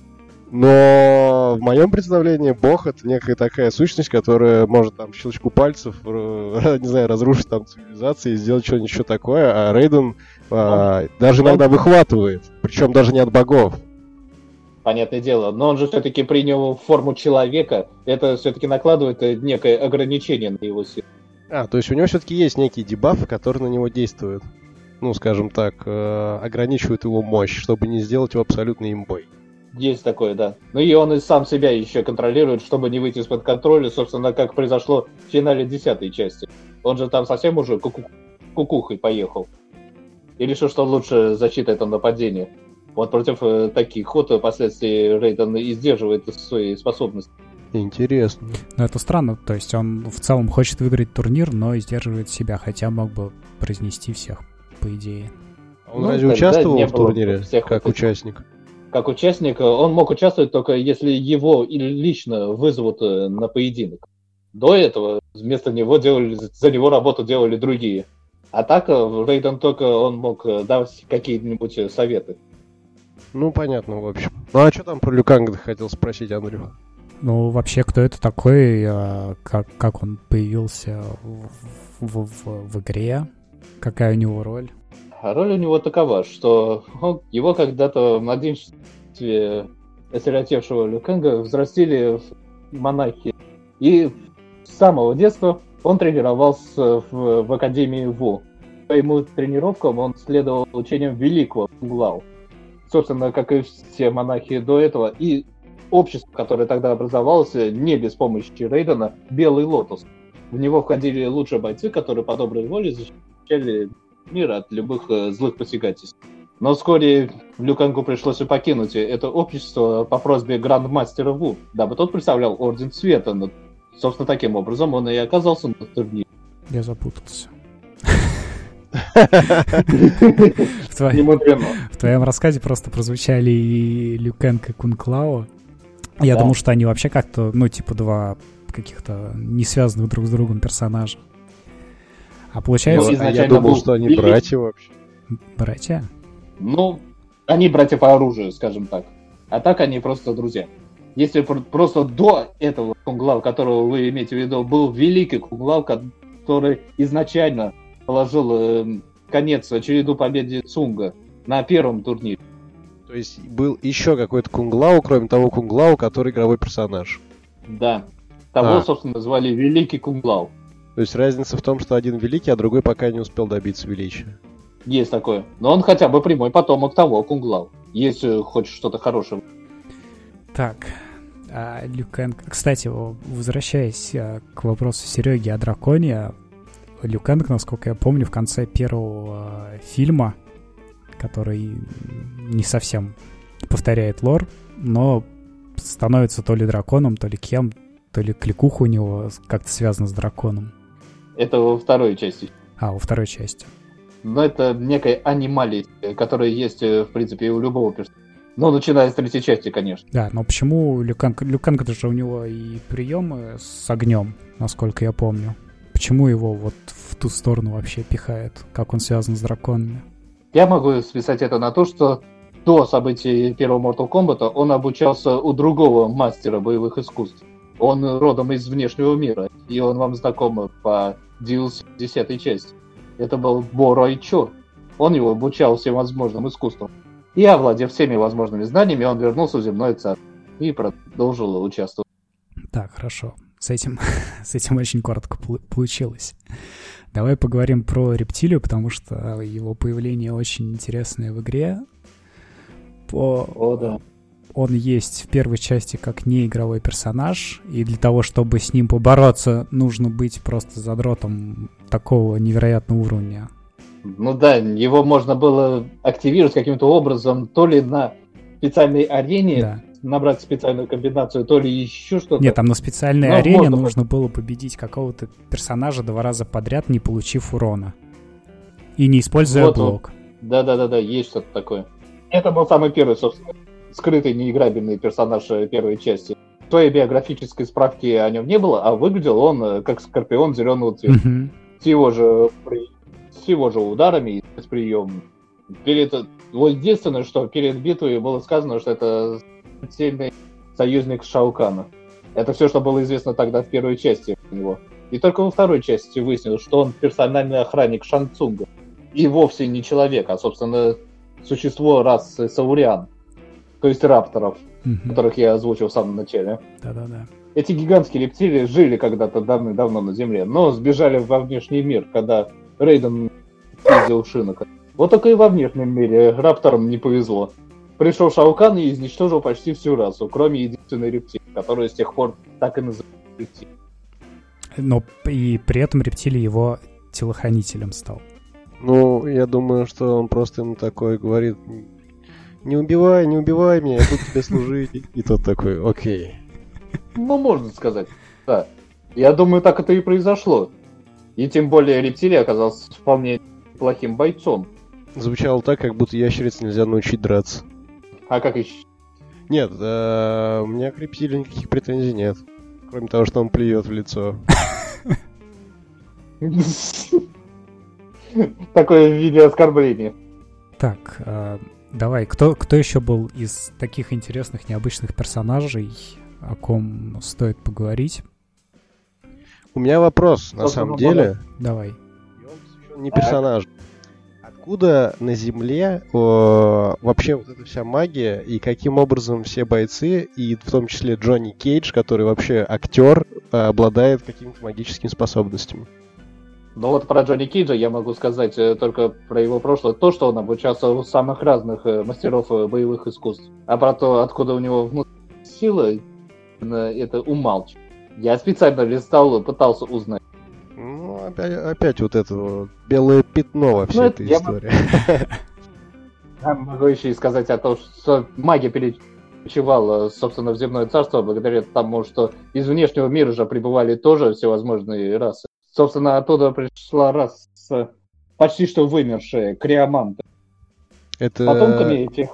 Но в моем представлении бог это некая такая сущность, которая может там щелчку пальцев, э, не знаю, разрушить там цивилизацию и сделать что-нибудь еще такое, а Рейден а, даже иногда выхватывает, причем даже не от богов.
Понятное дело, но он же все-таки принял форму человека, это все-таки накладывает некое ограничение на его силу.
А, то есть у него все-таки есть некие дебафы, которые на него действуют. Ну, скажем так, э, ограничивают его мощь, чтобы не сделать его абсолютно имбой.
Есть такое, да. Ну и он и сам себя еще контролирует, чтобы не выйти из-под контроля, собственно, как произошло в финале десятой части. Он же там совсем уже куку кукухой поехал. И решил, что лучше защита это нападение. Вот против э, таких ход впоследствии Рейден и сдерживает свои способности.
Интересно.
Но это странно, то есть он в целом хочет выиграть турнир, но сдерживает себя, хотя мог бы произнести всех, по идее.
Он ну, разве участвовал в турнире всех как вот участник?
Как участник, он мог участвовать только если его лично вызовут э, на поединок. До этого вместо него делали, за него работу делали другие. А так э, Рейден только он мог э, давать какие-нибудь советы.
Ну, понятно, в общем. Ну, а что там про Люканга хотел спросить, Андрюха?
Ну, вообще, кто это такой, как, как он появился в, в, в, в игре, какая у него роль?
А роль у него такова, что он, его когда-то в младенчестве осиротевшего Люкенга взрастили монахи. И с самого детства он тренировался в, в Академии ВО. По ему тренировкам он следовал учениям великого Глау. Собственно, как и все монахи до этого. И общество, которое тогда образовалось, не без помощи Рейдена, Белый Лотос. В него входили лучшие бойцы, которые по доброй воле защищали мира от любых э, злых посягательств. Но вскоре Люканку пришлось и покинуть это общество по просьбе грандмастера Ву, дабы тот представлял Орден Света. Но, собственно, таким образом он и оказался на турнире.
Я запутался.
В
твоем рассказе просто прозвучали и Люкенко и Кунклао. Я думал, что они вообще как-то, ну, типа два каких-то не связанных друг с другом персонажа. А получается...
Ну, я думал, что они братья вообще.
Братья?
Ну, они братья по оружию, скажем так. А так они просто друзья. Если просто до этого Кунглау, которого вы имеете в виду, был великий Кунглау, который изначально положил э, конец череду победе Цунга на первом турнире.
То есть был еще какой-то Кунглау, кроме того Кунглау, который игровой персонаж.
Да. Того, а. собственно, звали Великий Кунглау.
То есть разница в том, что один великий, а другой пока не успел добиться величия.
Есть такое. Но он хотя бы прямой потомок того Кунглау. Если хочешь что-то хорошее.
Так, а, Люкенко... Кстати, возвращаясь а, к вопросу Сереги о драконе, Люкенко, насколько я помню, в конце первого а, фильма, который не совсем повторяет лор, но становится то ли драконом, то ли кем, то ли кликуха у него как-то связана с драконом.
Это во второй части.
А, во второй части
но это некая анималия, которая есть, э, в принципе, у любого персонажа. Ну, начиная с третьей части, конечно.
Да, но почему Люканг, Люканг же у него и приемы с огнем, насколько я помню. Почему его вот в ту сторону вообще пихает? Как он связан с драконами?
Я могу списать это на то, что до событий первого Mortal Kombat он обучался у другого мастера боевых искусств. Он родом из внешнего мира, и он вам знаком по 10 части. Это был Борой Чо. Он его обучал всем возможным искусствам. И, овладев всеми возможными знаниями, он вернулся в земной царь и продолжил участвовать.
Так, хорошо. С этим, с этим очень коротко получилось. Давай поговорим про рептилию, потому что его появление очень интересное в игре.
По... О, да
он есть в первой части как неигровой персонаж, и для того, чтобы с ним побороться, нужно быть просто задротом такого невероятного уровня.
Ну да, его можно было активировать каким-то образом, то ли на специальной арене, да. набрать специальную комбинацию, то ли еще что-то.
Нет, там на специальной Но арене нужно было победить какого-то персонажа два раза подряд, не получив урона. И не используя вот блок.
Да-да-да, есть что-то такое. Это был самый первый, собственно, скрытый неиграбельный персонаж первой части. В твоей биографической справки о нем не было, а выглядел он э, как скорпион зеленого цвета. Mm-hmm. С его же с его же ударами и с приемом. Перед... Вот единственное, что перед битвой было сказано, что это сильный союзник Шаукана. Это все, что было известно тогда в первой части у него. И только во второй части выяснилось, что он персональный охранник Шанцунга. И вовсе не человек, а, собственно, существо расы Сауриан то есть рапторов, угу. которых я озвучил в самом начале.
Да-да-да.
Эти гигантские рептилии жили когда-то давно-давно на Земле, но сбежали во внешний мир, когда Рейден видел шинок. Вот только и во внешнем мире рапторам не повезло. Пришел Шаукан и изничтожил почти всю расу, кроме единственной рептилии, которая с тех пор так и называется рептилией.
Но и при этом рептилий его телохранителем стал.
Ну, я думаю, что он просто ему такой говорит, не убивай, не убивай меня, я буду тебе служить. И тот такой, окей.
Ну, можно сказать, да. Я думаю, так это и произошло. И тем более рептилия оказался вполне плохим бойцом.
Звучало так, как будто ящериц нельзя научить драться.
А как еще?
Нет, э, у меня к рептилии никаких претензий нет. Кроме того, что он плюет в лицо.
Такое видео оскорбление.
Так, а, Давай, кто, кто еще был из таких интересных, необычных персонажей, о ком стоит поговорить?
У меня вопрос, на самом деле.
Давай.
Не персонаж. Откуда на Земле о, вообще вот эта вся магия и каким образом все бойцы, и в том числе Джонни Кейдж, который вообще актер, обладает какими-то магическими способностями?
Но вот про Джонни Киджа я могу сказать э, только про его прошлое, то, что он обучался у самых разных э, мастеров э, боевых искусств. А про то, откуда у него внутренняя сила, это умалчиваю. Я специально листал, пытался узнать.
Ну, опять, опять вот это вот белое пятно во всей ну, этой истории.
могу еще и сказать о том, что магия перекочевала, собственно, в земное царство благодаря тому, что из внешнего мира же прибывали тоже всевозможные расы. Собственно, оттуда пришла раса почти что вымершая, криоманты. Это... Потомками этих,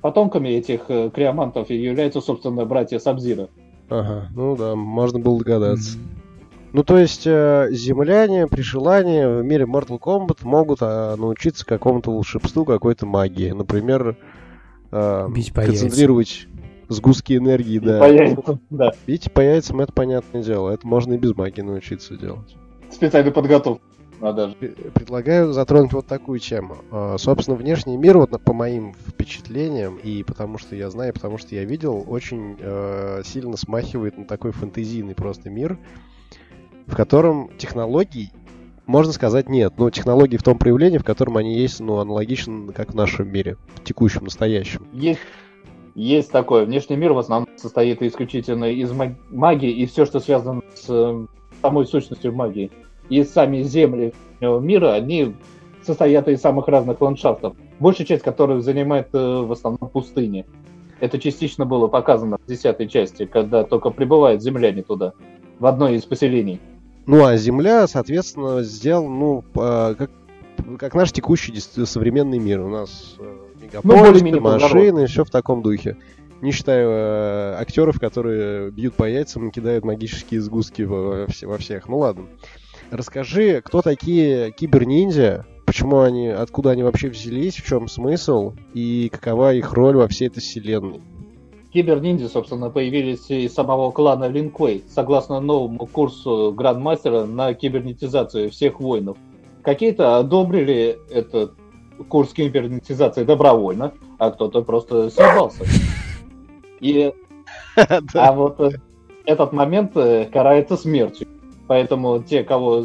потомками этих э, криомантов являются, собственно, братья Сабзира.
Ага, ну да, можно было догадаться. Mm-hmm. Ну, то есть, э, земляне при желании в мире Mortal Kombat могут э, научиться какому-то волшебству, какой-то магии. Например, э, Бить по концентрировать сгустки энергии, да. По яйцам, да. Бить по яйцам, это понятное дело. Это можно и без магии научиться делать.
Специальную подготовку. Надо.
Предлагаю затронуть вот такую тему. Э, собственно, внешний мир, вот по моим впечатлениям, и потому что я знаю, потому что я видел, очень э, сильно смахивает на такой фэнтезийный просто мир, в котором технологий, можно сказать, нет. Но технологии в том проявлении, в котором они есть, ну, аналогично, как в нашем мире, в текущем, настоящем.
Есть, есть такое. Внешний мир в основном состоит исключительно из магии и все, что связано с э, самой сущностью магии. И сами земли мира, они состоят из самых разных ландшафтов, большая часть которых занимает э, в основном пустыни. Это частично было показано в десятой части, когда только прибывают земляне туда, в одно из поселений.
Ну, а Земля, соответственно, сделал, ну, как, как наш текущий современный мир. У нас э, мегаполисы, ну, машины, все в таком духе. Не считая э, актеров, которые бьют по яйцам и кидают магические сгустки во, во всех. Ну ладно. Расскажи, кто такие киберниндзя, почему они, откуда они вообще взялись, в чем смысл и какова их роль во всей этой вселенной.
Киберниндзя, собственно, появились из самого клана Линквей, согласно новому курсу Грандмастера на кибернетизацию всех воинов. Какие-то одобрили этот курс кибернетизации добровольно, а кто-то просто съебался. И... А вот э, этот момент э, карается смертью. Поэтому те, кого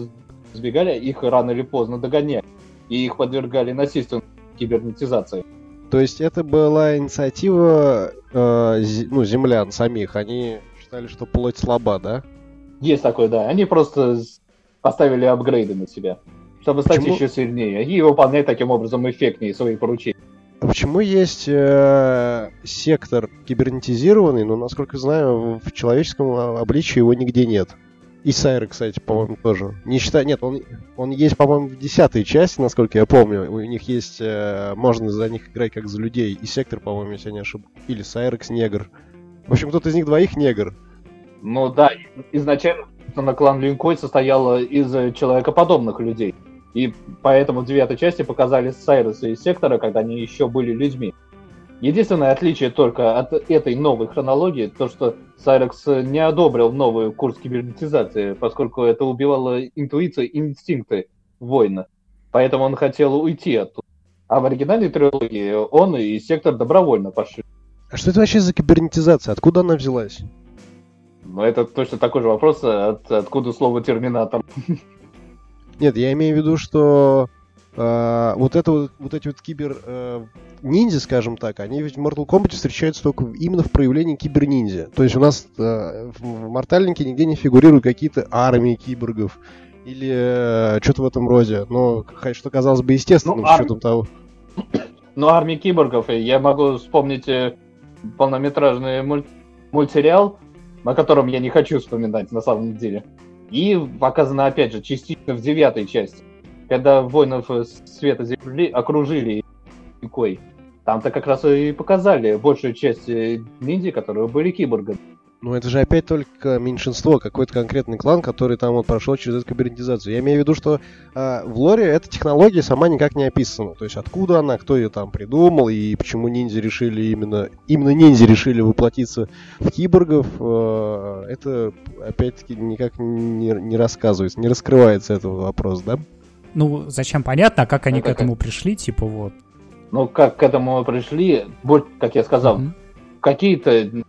сбегали, их рано или поздно догоняли. И их подвергали насильственной кибернетизации.
То есть это была инициатива э, ну, землян самих. Они считали, что плоть слаба, да?
Есть такое, да. Они просто поставили апгрейды на себя, чтобы стать Почему? еще сильнее и выполнять таким образом эффектнее свои поручения.
А почему есть э, сектор кибернетизированный, но, насколько знаю, в человеческом обличии его нигде нет? И Сайры, кстати, по-моему, тоже. Не считая... Нет, он, он есть, по-моему, в десятой части, насколько я помню. У них есть... Э, можно за них играть как за людей. И Сектор, по-моему, если я не ошибаюсь. Или Сайрекс негр. В общем, кто-то из них двоих негр.
Ну да, изначально на клан Линкой состоял из человекоподобных людей. И поэтому в девятой части показали Сайреса и Сектора, когда они еще были людьми. Единственное отличие только от этой новой хронологии, то что Сайрекс не одобрил новый курс кибернетизации, поскольку это убивало интуицию и инстинкты воина. Поэтому он хотел уйти оттуда. А в оригинальной трилогии он и Сектор добровольно пошли.
А что это вообще за кибернетизация? Откуда она взялась?
Ну, это точно такой же вопрос, от, откуда слово «терминатор».
Нет, я имею в виду, что э, вот это вот, вот эти вот кибер э, ниндзя, скажем так, они ведь в Mortal Kombat встречаются только именно в проявлении киберниндзя. То есть у нас э, в Мортальнике нигде не фигурируют какие-то армии киборгов или э, что-то в этом роде. Но что казалось бы естественным ну, с учетом того.
Ну, армии киборгов, я могу вспомнить э, полнометражный муль... мультсериал, о котором я не хочу вспоминать на самом деле. И показано, опять же, частично в девятой части, когда воинов Света Земли окружили Кой. Там-то как раз и показали большую часть э, ниндзя, которые были киборгами.
Ну, это же опять только меньшинство, какой-то конкретный клан, который там вот прошел через эту кибернетизацию. Я имею в виду, что э, в лоре эта технология сама никак не описана. То есть откуда она, кто ее там придумал и почему ниндзя решили именно... Именно ниндзя решили воплотиться в киборгов, э, это опять-таки никак не, не рассказывается, не раскрывается этот вопрос, да?
Ну, зачем понятно, а как они ну, к этому пришли, типа вот.
Ну, как к этому пришли, как я сказал, mm-hmm. какие-то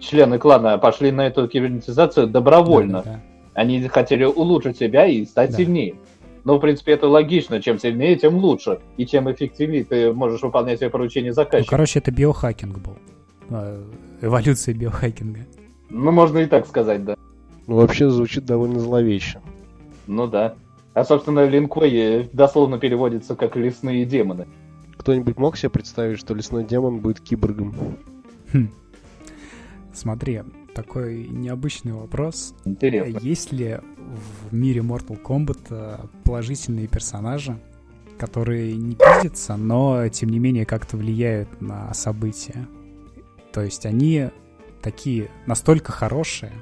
члены клана пошли на эту кибернетизацию добровольно. Да, да, да. Они хотели улучшить себя и стать да. сильнее. Ну, в принципе, это логично. Чем сильнее, тем лучше. И чем эффективнее ты можешь выполнять свои поручения заказчика.
Ну, короче, это биохакинг был. А, эволюция биохакинга.
Ну, можно и так сказать, да.
Ну, вообще звучит довольно зловеще.
Ну да. А, собственно, линквей дословно переводится как «лесные демоны».
кто-нибудь мог себе представить, что лесной демон будет киборгом?
Хм. Смотри, такой необычный вопрос.
Интересно.
Есть ли в мире Mortal Kombat э, положительные персонажи, которые не пиздятся, но тем не менее как-то влияют на события? То есть они такие настолько хорошие.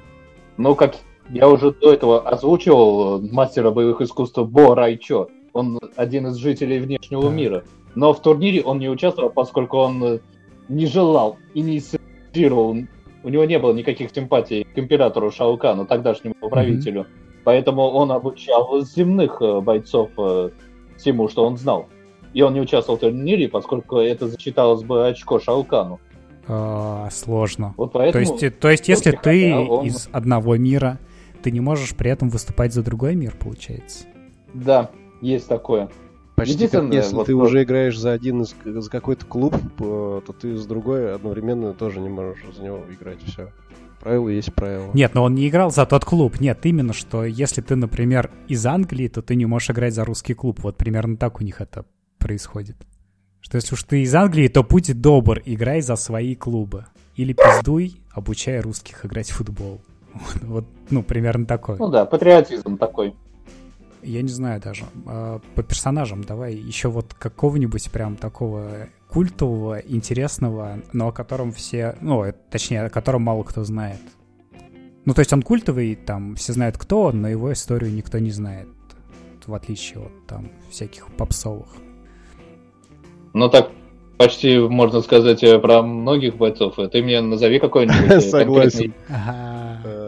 Ну, как я уже до этого озвучивал э, мастера боевых искусств Бо Райчо. Он один из жителей внешнего
Да.
мира. Но в турнире он не участвовал, поскольку он э, не желал и не инициировал. У него не было никаких симпатий к императору Шаукану, тогдашнему правителю. Поэтому он обучал земных э, бойцов э, всему, что он знал. И он не участвовал в турнире, поскольку это зачиталось бы очко Шаукану.
А, сложно.
Вот
То
поэтому...
есть, э, то есть, если
хотя
ты
он-
из одного мира, ты не можешь при этом выступать за другой мир, получается.
Да, есть такое.
Почти как если
вот
ты
про-
уже играешь за один из за какой-то клуб, то ты с другой одновременно тоже не можешь за него играть. Все. Правила есть правила.
Нет, но он не играл за тот клуб. Нет, именно что если ты, например, из Англии, то ты не можешь играть за русский клуб. Вот примерно так у них это происходит. Что если уж ты из Англии, то будь добр, играй за свои клубы. Или пиздуй, обучай русских играть в футбол. Вот, вот, ну, примерно такое.
Ну да, патриотизм такой.
Я не знаю даже. А, По персонажам давай еще вот какого-нибудь прям такого культового, интересного, но о котором все... Ну, э, точнее, о котором мало кто знает. Ну, то есть он культовый, там все знают, кто он, но его историю никто не знает. В отличие от там всяких попсовых.
Ну так почти можно сказать э, про многих бойцов. Ты мне назови какой-нибудь э,
Согласен.
Ага.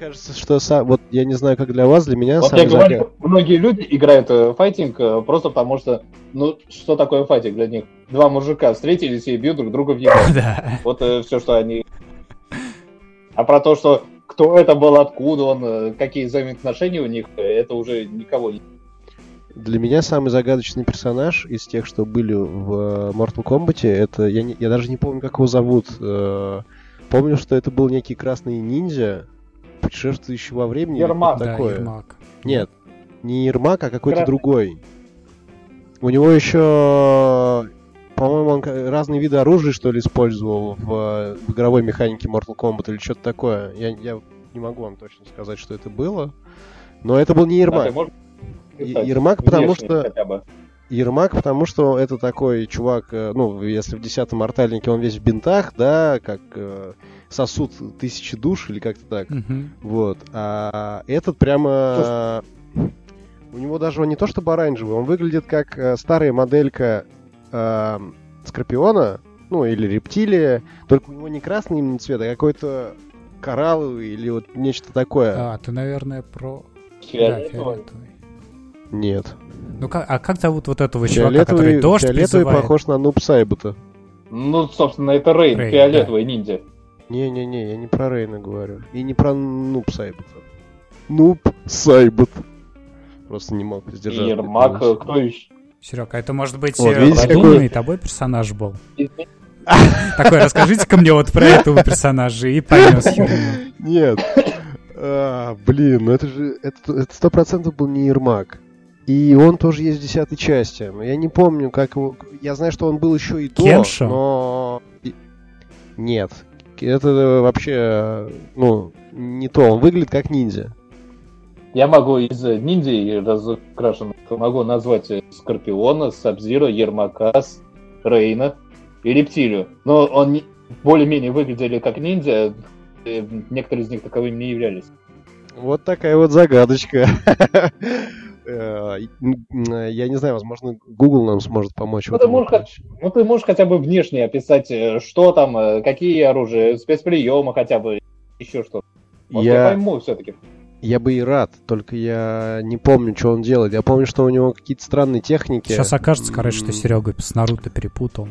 Э, Мне кажется, что са- вот я не знаю, как для вас, для меня
Вот
самый
я говорю, многие люди играют э, в файтинг э, просто потому что, ну, что такое файтинг для них? Два мужика встретились и бьют друг друга в ебало.
Да.
Вот все, что они... А про то, что кто это был, откуда он, э, какие взаимоотношения у них, э, это уже никого не...
Для меня самый загадочный персонаж из тех, что были в э, Mortal Kombat, это я, не- я даже не помню, как его зовут. Э, Помню, что это был некий красный ниндзя, путешествующий во времени.
Ермак.
Да,
такое.
Ермак.
Нет, не Ермак, а какой-то
Красный.
другой. У него еще, по-моему, он разные виды оружия, что ли, использовал в, в игровой механике Mortal Kombat или что-то такое. Я, я не могу вам точно сказать, что это было. Но это был не
А
Ермак.
ты можешь
Ермак, потому что-
хотя бы?
Ермак, потому что это такой чувак, э, ну, если в десятом мортальнике он весь в бинтах, да, как э, сосуд тысячи душ или как-то так.
Мгм.
Вот. А этот прямо... У него даже он не то чтобы оранжевый, он выглядит как э, старая моделька э, Скорпиона, ну, или рептилия, только у него не красный именно цвет, а какой-то коралловый или вот нечто такое.
А, ты, наверное, про... Да,
Фиолетовый?
фиолетовый.
Нет.
Ну, как, а как зовут вот этого чувака,
Фиолетовый,
который дождь
фиолетовый
призывает?
похож на Нуб Сайбута.
Ну, собственно, это Рейн,
Рейн,
фиолетовый ниндзя.
Не-не-не, я не про Рейна говорю. И не про Нуб Сайбута. Нуб Сайбут. Просто не мог сдержать.
Ермак, э, кто еще?
Серега, это может быть
Вот,
э,
видите,
продуманный тобой персонаж был? Такой, расскажите-ка мне вот про этого персонажа и понес херню.
Нет. А, блин, ну это же... Это сто процентов был не Ермак. И он тоже есть в десятой части. Но я не помню, как его... Я знаю, что он был еще и до,
Кеншо?
но... и- Нет. Это вообще... Ну, не то. Он выглядит как ниндзя.
Я могу из э, ниндзей разукрашенных, могу назвать э, Скорпиона, Сабзира, Ермака, С- Рейна и Рептилию. Но он не- более-менее выглядели как ниндзя, э, некоторые из них таковыми не являлись.
Вот такая вот загадочка. Э, м, Я не знаю, возможно, Google нам сможет помочь. в
Ну,
этом
ты можешь. Ну, ты можешь хотя бы внешне описать, э, что там, э, какие оружия, спецприемы хотя бы, еще что. Может, я,
Я,
пойму все-таки.
я бы и рад, только я не помню, что он делает. Я помню, что у него какие-то странные техники.
Сейчас окажется, короче, что. Серега с Наруто перепутал.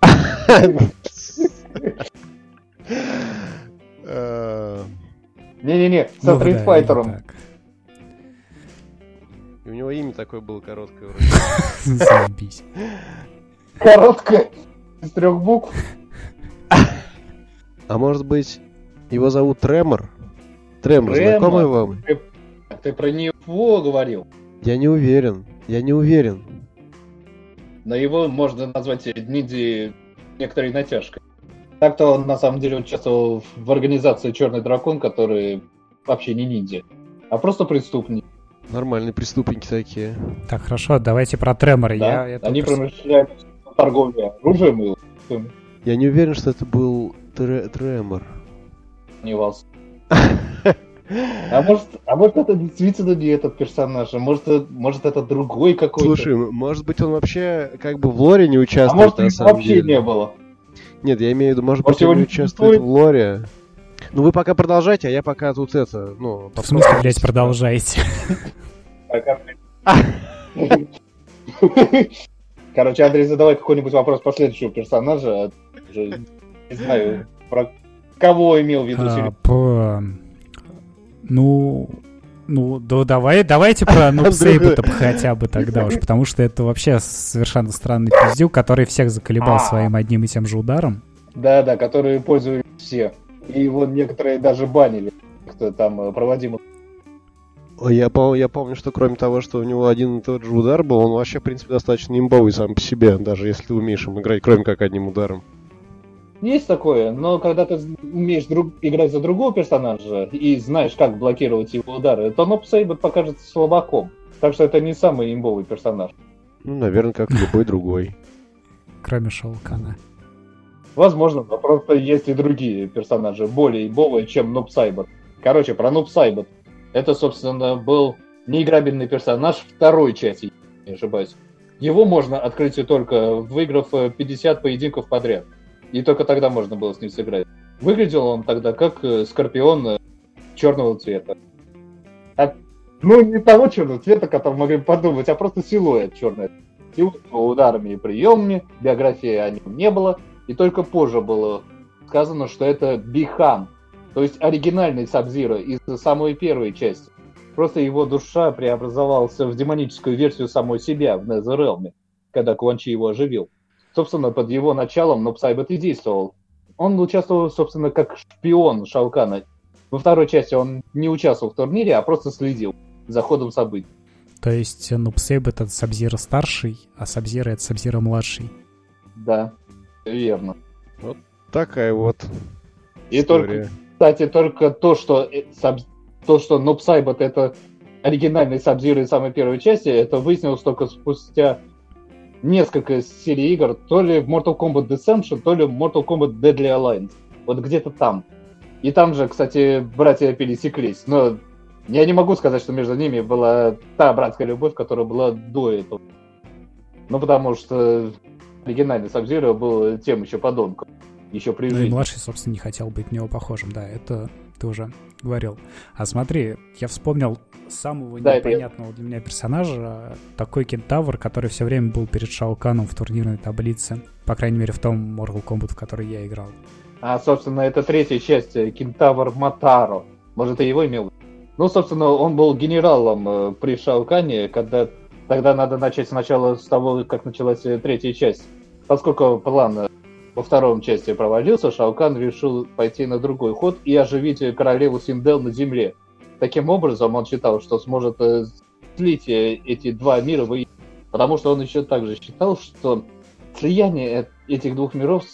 Э,
Не-не-не, со
Ну, да,
у него имя такое было короткое вроде.
Заебись.
Короткая, из трех букв.
А может быть, его зовут Тремор?
Тремор,
знакомый вам?
Ты про него говорил.
Я не уверен. Я не уверен.
но его можно назвать ниндзя некоторой натяжкой. Так-то он на самом деле участвовал в организации Черный дракон, который вообще не ниндзя, а просто преступник.
Нормальные преступники такие.
Так, хорошо, давайте про треморы.
Да? Я, Они просто... промышляют торговлей оружием и
Я не уверен, что это был тре тремор.
Не вас. А может, а может это действительно не этот персонаж, а может, может это другой какой-то.
Слушай, может быть он вообще как бы в лоре не участвует,
А может его вообще деле. не было.
Нет, я имею в виду, может, может быть он не участвует в лоре. Ну вы пока продолжайте, а я пока тут это, ну...
В смысле, блядь, продолжайте?
Короче, Андрей, задавай какой-нибудь вопрос по следующему персонажа. Не знаю, про кого имел в виду а,
по... Ну, ну, да, давай, давайте про Нупсейба хотя бы тогда уж, потому что это вообще совершенно странный пиздюк, который всех заколебал а. своим одним и тем же ударом.
Да-да, который пользуются все. И вот некоторые даже банили, кто там э, проводимый
я, пом- я помню, что кроме того, что у него один и тот же удар был, он вообще, в принципе, достаточно имбовый сам по себе, даже если ты умеешь им играть, кроме как одним ударом.
Есть такое, но когда ты умеешь друг, играть за другого персонажа и знаешь, как блокировать его удары, то Ноб Сейбот покажется слабаком. Так что это не самый имбовый персонаж.
Ну, наверное, как любой другой.
Кроме Шаукана.
Возможно, но просто есть и другие персонажи, более имбовые, чем Нуб Сайбот. Короче, про Нуб Сайбот. Это, собственно, был неиграбельный персонаж второй части, не ошибаюсь. Его можно открыть только выиграв 50 э, поединков подряд. И только тогда можно было с ним сыграть. Выглядел он тогда как э, скорпион э, черного цвета. А, ну, не того черного цвета, который могли подумать, а просто силуэт черный. И ударами и приемами, биографии о нем не было. И только позже было сказано, что это Бихан, то есть оригинальный Сабзира из самой первой части. Просто его душа преобразовалась в демоническую версию самой себя в Незерелме, когда Куанчи его оживил. Собственно, под его началом Нопсайбет и действовал. Он участвовал, собственно, как шпион Шалкана. Во второй части он не участвовал в турнире, а просто следил за ходом событий.
То есть Нупсейб это Сабзира старший, а Сабзира это Сабзира младший.
Да, верно.
Вот такая вот
И история. только кстати, только то, что, э, то, что Noob Saibot это оригинальный Сабзир из самой первой части, это выяснилось только спустя несколько серий игр, то ли в Mortal Kombat Descension, то ли в Mortal Kombat Deadly Alliance. Вот где-то там. И там же, кстати, братья пересеклись. Но я не могу сказать, что между ними была та братская любовь, которая была до этого. Ну, потому что оригинальный Сабзира был тем еще подонком еще при жизни.
Ну и младший, собственно, не хотел быть на него похожим, да, это ты уже говорил. А смотри, я вспомнил самого да, непонятного это... для меня персонажа, такой кентавр, который все время был перед Шауканом в турнирной таблице. По крайней мере, в том Mortal Kombat, в который я играл.
А, собственно, это третья часть, э, кентавр Матаро. Может, ты его имел? Ну, собственно, он был генералом э, при Шаукане, когда тогда надо начать сначала с того, как началась э, третья часть. Поскольку план во втором части провалился, Шаукан решил пойти на другой ход и оживить королеву Синдел на земле. Таким образом, он считал, что сможет э, слить э, эти два мира в Потому что он еще также считал, что слияние этих двух миров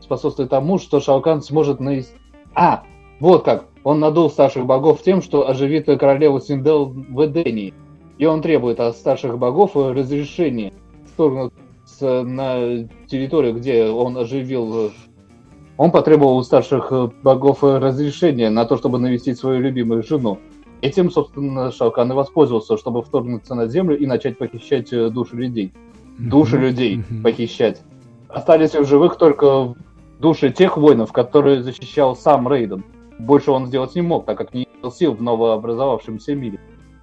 способствует тому, что Шаукан сможет на... А, вот как! Он надул старших богов тем, что оживит королеву Синдел в Эдении. И он требует от старших богов разрешения вторгнуть на территорию, где он оживил, он потребовал у старших э, богов э, разрешения на то, чтобы навестить свою любимую жену. Этим, собственно, Шаукан и воспользовался, чтобы вторгнуться на землю и начать похищать э, души людей. Души mm-hmm. людей mm-hmm. похищать. Остались в живых только души тех воинов, которые защищал сам Рейден. Больше он сделать не мог, так как не имел сил в новообразовавшемся мире.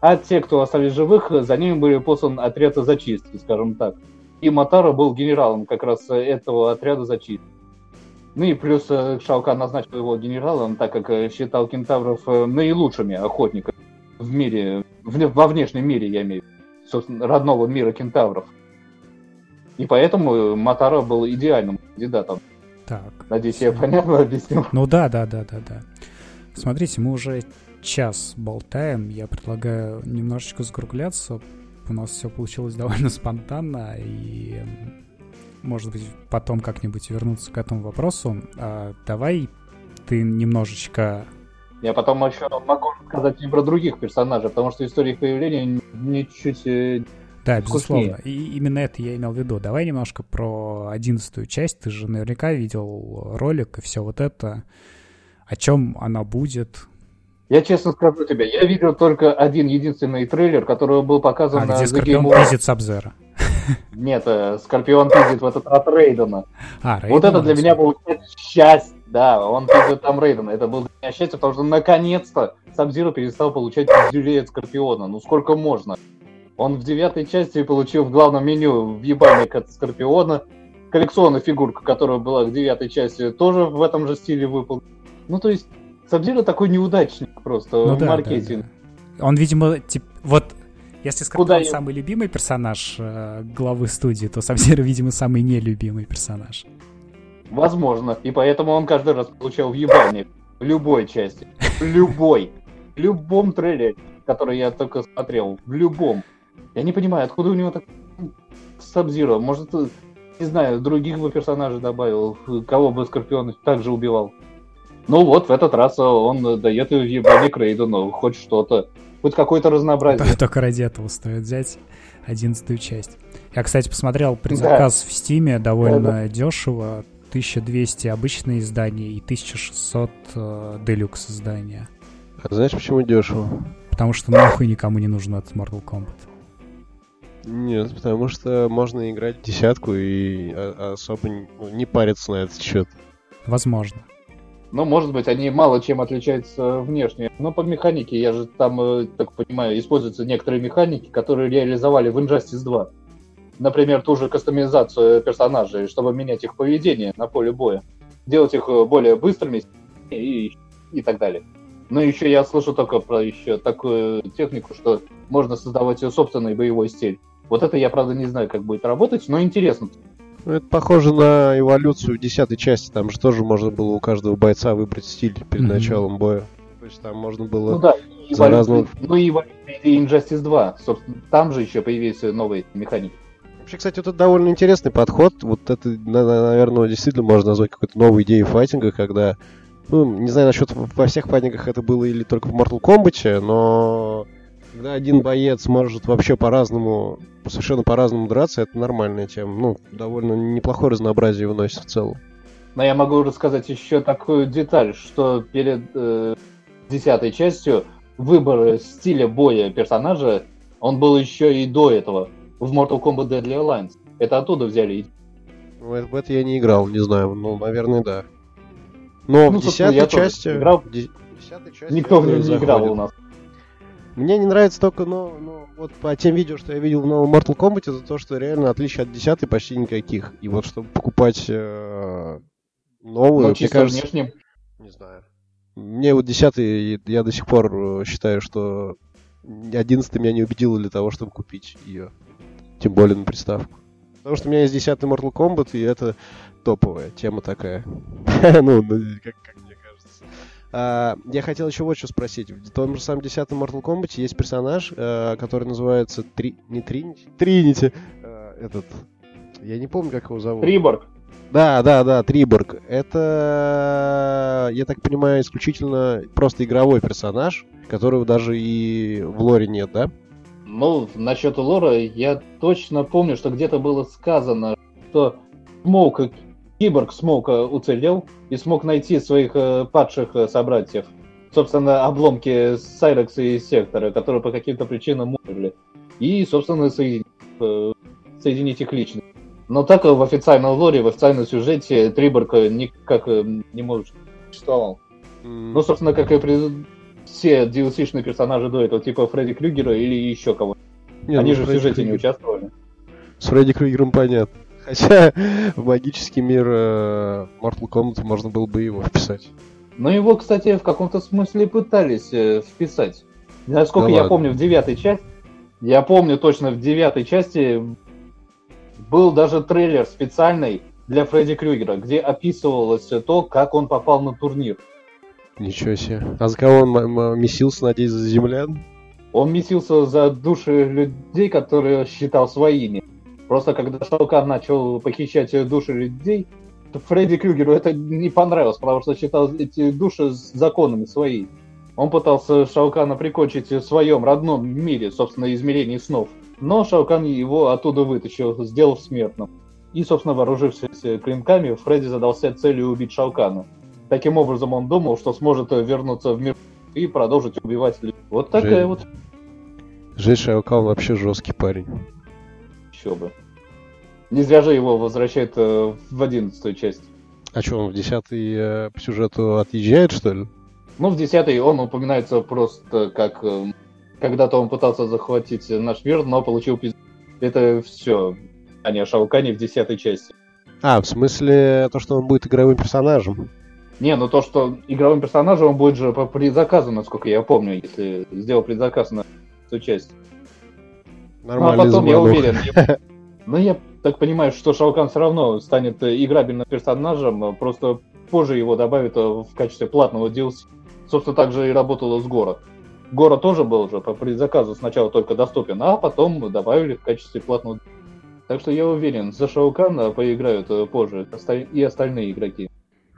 А те, кто остались живых, за ними были послан отряд зачистки, скажем так и Матара был генералом как раз этого отряда зачистки. Ну и плюс э, Шаукан назначил его генералом, так как э, считал кентавров э, наилучшими охотниками в мире, во внешнем мире, я имею в виду, собственно, родного мира кентавров. И поэтому Матара был идеальным кандидатом.
Так.
Надеюсь, я понятно объяснил.
Ну да, да, да, да, да. Смотрите, мы уже час болтаем. Я предлагаю немножечко закругляться, у нас все получилось довольно спонтанно, и, может быть, потом как-нибудь вернуться к этому вопросу. А, давай ты немножечко...
Я потом еще могу сказать и про других персонажей, потому что история их появления мне чуть э,
да, безусловно. И именно это я имел в виду. Давай немножко про одиннадцатую часть. Ты же наверняка видел ролик и все вот это. О чем она будет?
Я честно скажу тебе, я видел только один единственный трейлер, который был показан
а,
на
где Скорпион пиздит Сабзера.
Нет, э, Скорпион пиздит в этот от Рейдена.
А,
Рейдена. Вот это для меня было счастье. Да, он пиздит там Рейдена. Это было для меня счастье, потому что наконец-то Сабзира перестал получать пиздюлей от Скорпиона. Ну сколько можно? Он в девятой части получил в главном меню въебальник от Скорпиона. Коллекционная фигурка, которая была в девятой части, тоже в этом же стиле выполнена. Ну, то есть, Сабзира такой неудачник просто ну, в да, маркетинге. Да,
да. Он, видимо, типа, вот если Скорпион Куда самый я... любимый персонаж э, главы студии, то Сабзира, видимо, самый нелюбимый персонаж.
Возможно. И поэтому он каждый раз получал въебальник. В любой части. В любой. В любом трейлере, который я только смотрел. В любом. Я не понимаю, откуда у него так Сабзиро. Может, не знаю, других бы персонажей добавил, кого бы Скорпион также убивал. Ну вот, в этот раз он дает ебаник Рейдену хоть что-то, хоть какое-то разнообразие.
Только ради этого стоит взять одиннадцатую часть. Я, кстати, посмотрел предзаказ да. в Стиме довольно да, да. дешево. 1200 обычное издание и 1600 э, делюкс издание.
А знаешь, почему дешево?
Потому что нахуй никому не нужен этот Mortal Kombat.
Нет, потому что можно играть десятку и особо не париться на этот счет.
Возможно.
Ну, может быть, они мало чем отличаются внешне. Но по механике, я же там, э, так понимаю, используются некоторые механики, которые реализовали в Injustice 2. Например, ту же кастомизацию персонажей, чтобы менять их поведение на поле боя. Делать их э, более быстрыми и, и так далее. Но еще я слышу только про еще такую технику, что можно создавать собственный боевой стиль. Вот это я, правда, не знаю, как будет работать, но интересно.
Ну, это похоже на эволюцию в десятой части. Там же тоже можно было у каждого бойца выбрать стиль перед mm-hmm. началом боя. То есть там можно было
ну, да, за разного... Ну и Injustice 2. Собственно, там же еще появились новые механики.
Вообще, кстати, вот это довольно интересный подход. Вот это, наверное, действительно можно назвать какой-то новой идеей файтинга, когда... Ну, не знаю насчет во всех файтингах это было или только в Mortal Kombat, но когда один боец может вообще по-разному, совершенно по-разному драться, это нормальная тема. Ну, довольно неплохое разнообразие выносит в целом.
Но я могу рассказать еще такую деталь, что перед э, десятой частью выбор стиля боя персонажа, он был еще и до этого в Mortal Kombat Deadly Alliance. Это оттуда взяли.
Ну, в это я не играл, не знаю. Ну, наверное, да. Но ну, в десятой части...
Играл... Десятой части Никто в нее не играл у нас.
Мне не нравится только, но, но вот по тем видео, что я видел в новом Mortal Kombat, это то, что реально отличий от десятой почти никаких. И вот чтобы покупать э, новую,
мне кажется... Внешним.
Не знаю. Мне вот десятый, я до сих пор э, считаю, что одиннадцатый меня не убедил для того, чтобы купить ее. Тем более на приставку. Потому что у меня есть десятый Mortal Kombat, и это топовая тема такая. Ну, ну, как, как а, я хотел еще вот что спросить. В том же самом 10 Mortal Kombat есть персонаж, а, который называется Три... не Тринити? Тринити. А, этот... Я не помню, как его зовут.
Триборг.
Да, да, да, Триборг. Это, я так понимаю, исключительно просто игровой персонаж, которого даже и в лоре нет, да?
Ну, насчет лора я точно помню, что где-то было сказано, что Смоук Киборг смог э, уцелел и смог найти своих э, падших э, собратьев. Собственно, обломки Сайрекса и Сектора, которые по каким-то причинам умерли. И, собственно, соединить, соединить их лично. Но так в официальном лоре, в официальном сюжете Триборг никак не может существовал. Mm. Ну, собственно, как и при... все DLC-шные персонажи до этого, типа Фредди Крюгера или еще кого-то. Они ну, же Фредди в сюжете Крюгер. не участвовали.
С Фредди Крюгером понятно. Хотя в магический мир э, Mortal Kombat можно было бы его вписать.
Но его, кстати, в каком-то смысле пытались э, вписать. Насколько да я ладно. помню, в девятой части, я помню точно, в девятой части был даже трейлер специальный для Фредди Крюгера, где описывалось то, как он попал на турнир.
Ничего себе. А за кого он месился, надеюсь, за землян?
Он месился за души людей, которые считал своими. Просто когда Шаукан начал похищать души людей, Фредди Крюгеру это не понравилось, потому что считал эти души законами свои. Он пытался Шаукана прикончить в своем родном мире, собственно, измерении снов. Но Шаукан его оттуда вытащил, сделав смертным. И, собственно, вооружившись клинками, Фредди задался целью убить Шаукана. Таким образом, он думал, что сможет вернуться в мир и продолжить убивать людей. Вот такая Жень. вот.
Жесть, Шаукан вообще жесткий парень.
Еще бы. Не зря же его возвращают э, в одиннадцатую часть.
А что, он в десятый э, по сюжету отъезжает, что ли?
Ну, в десятый он упоминается просто как... Э, когда-то он пытался захватить наш мир, но получил пиздец. Это все. А не о Шаукане в десятой части.
А, в смысле то, что он будет игровым персонажем?
Не, ну то, что игровым персонажем он будет же по предзаказу, насколько я помню, если сделал предзаказ на эту часть. Нормально. Ну, а потом, я уверен, ну, я так понимаю, что Шаукан все равно станет играбельным персонажем, просто позже его добавят в качестве платного DLC. Собственно, так же и работало с Гора. Гора тоже был уже по предзаказу сначала только доступен, а потом добавили в качестве платного так что я уверен, за Шаукана поиграют э, позже и остальные игроки.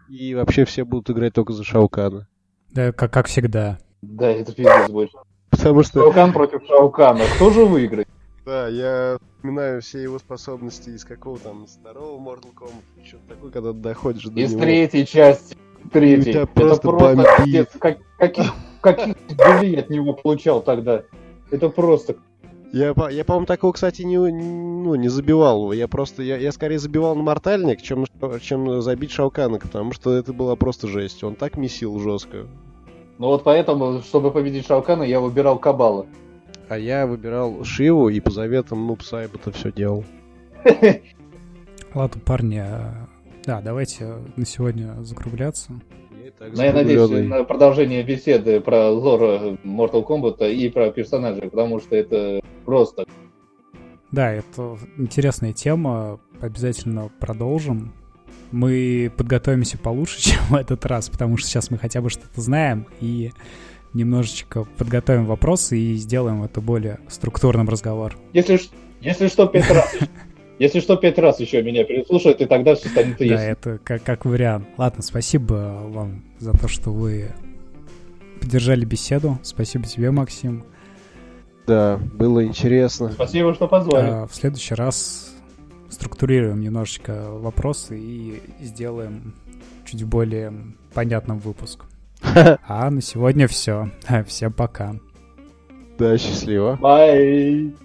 И вообще все будут играть только за Шаукана.
Да, как, как всегда.
Да, это пиздец больше.
Потому что...
Шаукан против Шаукана. Кто же выиграет?
Да, я вспоминаю все его способности из какого там, из второго Mortal Kombat, что-то такое, когда доходишь до
Из него. третьей части. Третьей. Это просто, просто пиздец. Как, каких, каких от него получал тогда? Это просто
я, я по-моему, такого, кстати, не, ну, не забивал. Я просто, я, я скорее забивал на мортальник, чем, чем забить Шаукана, потому что это была просто жесть. Он так месил жестко.
Ну вот поэтому, чтобы победить Шаукана, я выбирал Кабала.
А я выбирал Шиву и по заветам Нуб Сайба-то все делал.
Ладно, парни, а, да, давайте на сегодня закругляться.
Так, Но я надеюсь на продолжение беседы про лор Mortal Kombat и про персонажей, потому что это просто...
Да, это интересная тема, обязательно продолжим. Мы подготовимся получше, чем в этот раз, потому что сейчас мы хотя бы что-то знаем и немножечко подготовим вопросы и сделаем это более структурным разговор.
Если, если что, пять раз если что, пять раз еще меня переслушают, и тогда все станет ясно.
Да, это как, как вариант. Ладно, спасибо вам за то, что вы поддержали беседу. Спасибо тебе, Максим.
Да, было интересно.
Спасибо, что позвали.
А, в следующий раз структурируем немножечко вопросы и сделаем чуть более понятным выпуск. А на сегодня все. Всем пока.
Да, счастливо.
Bye.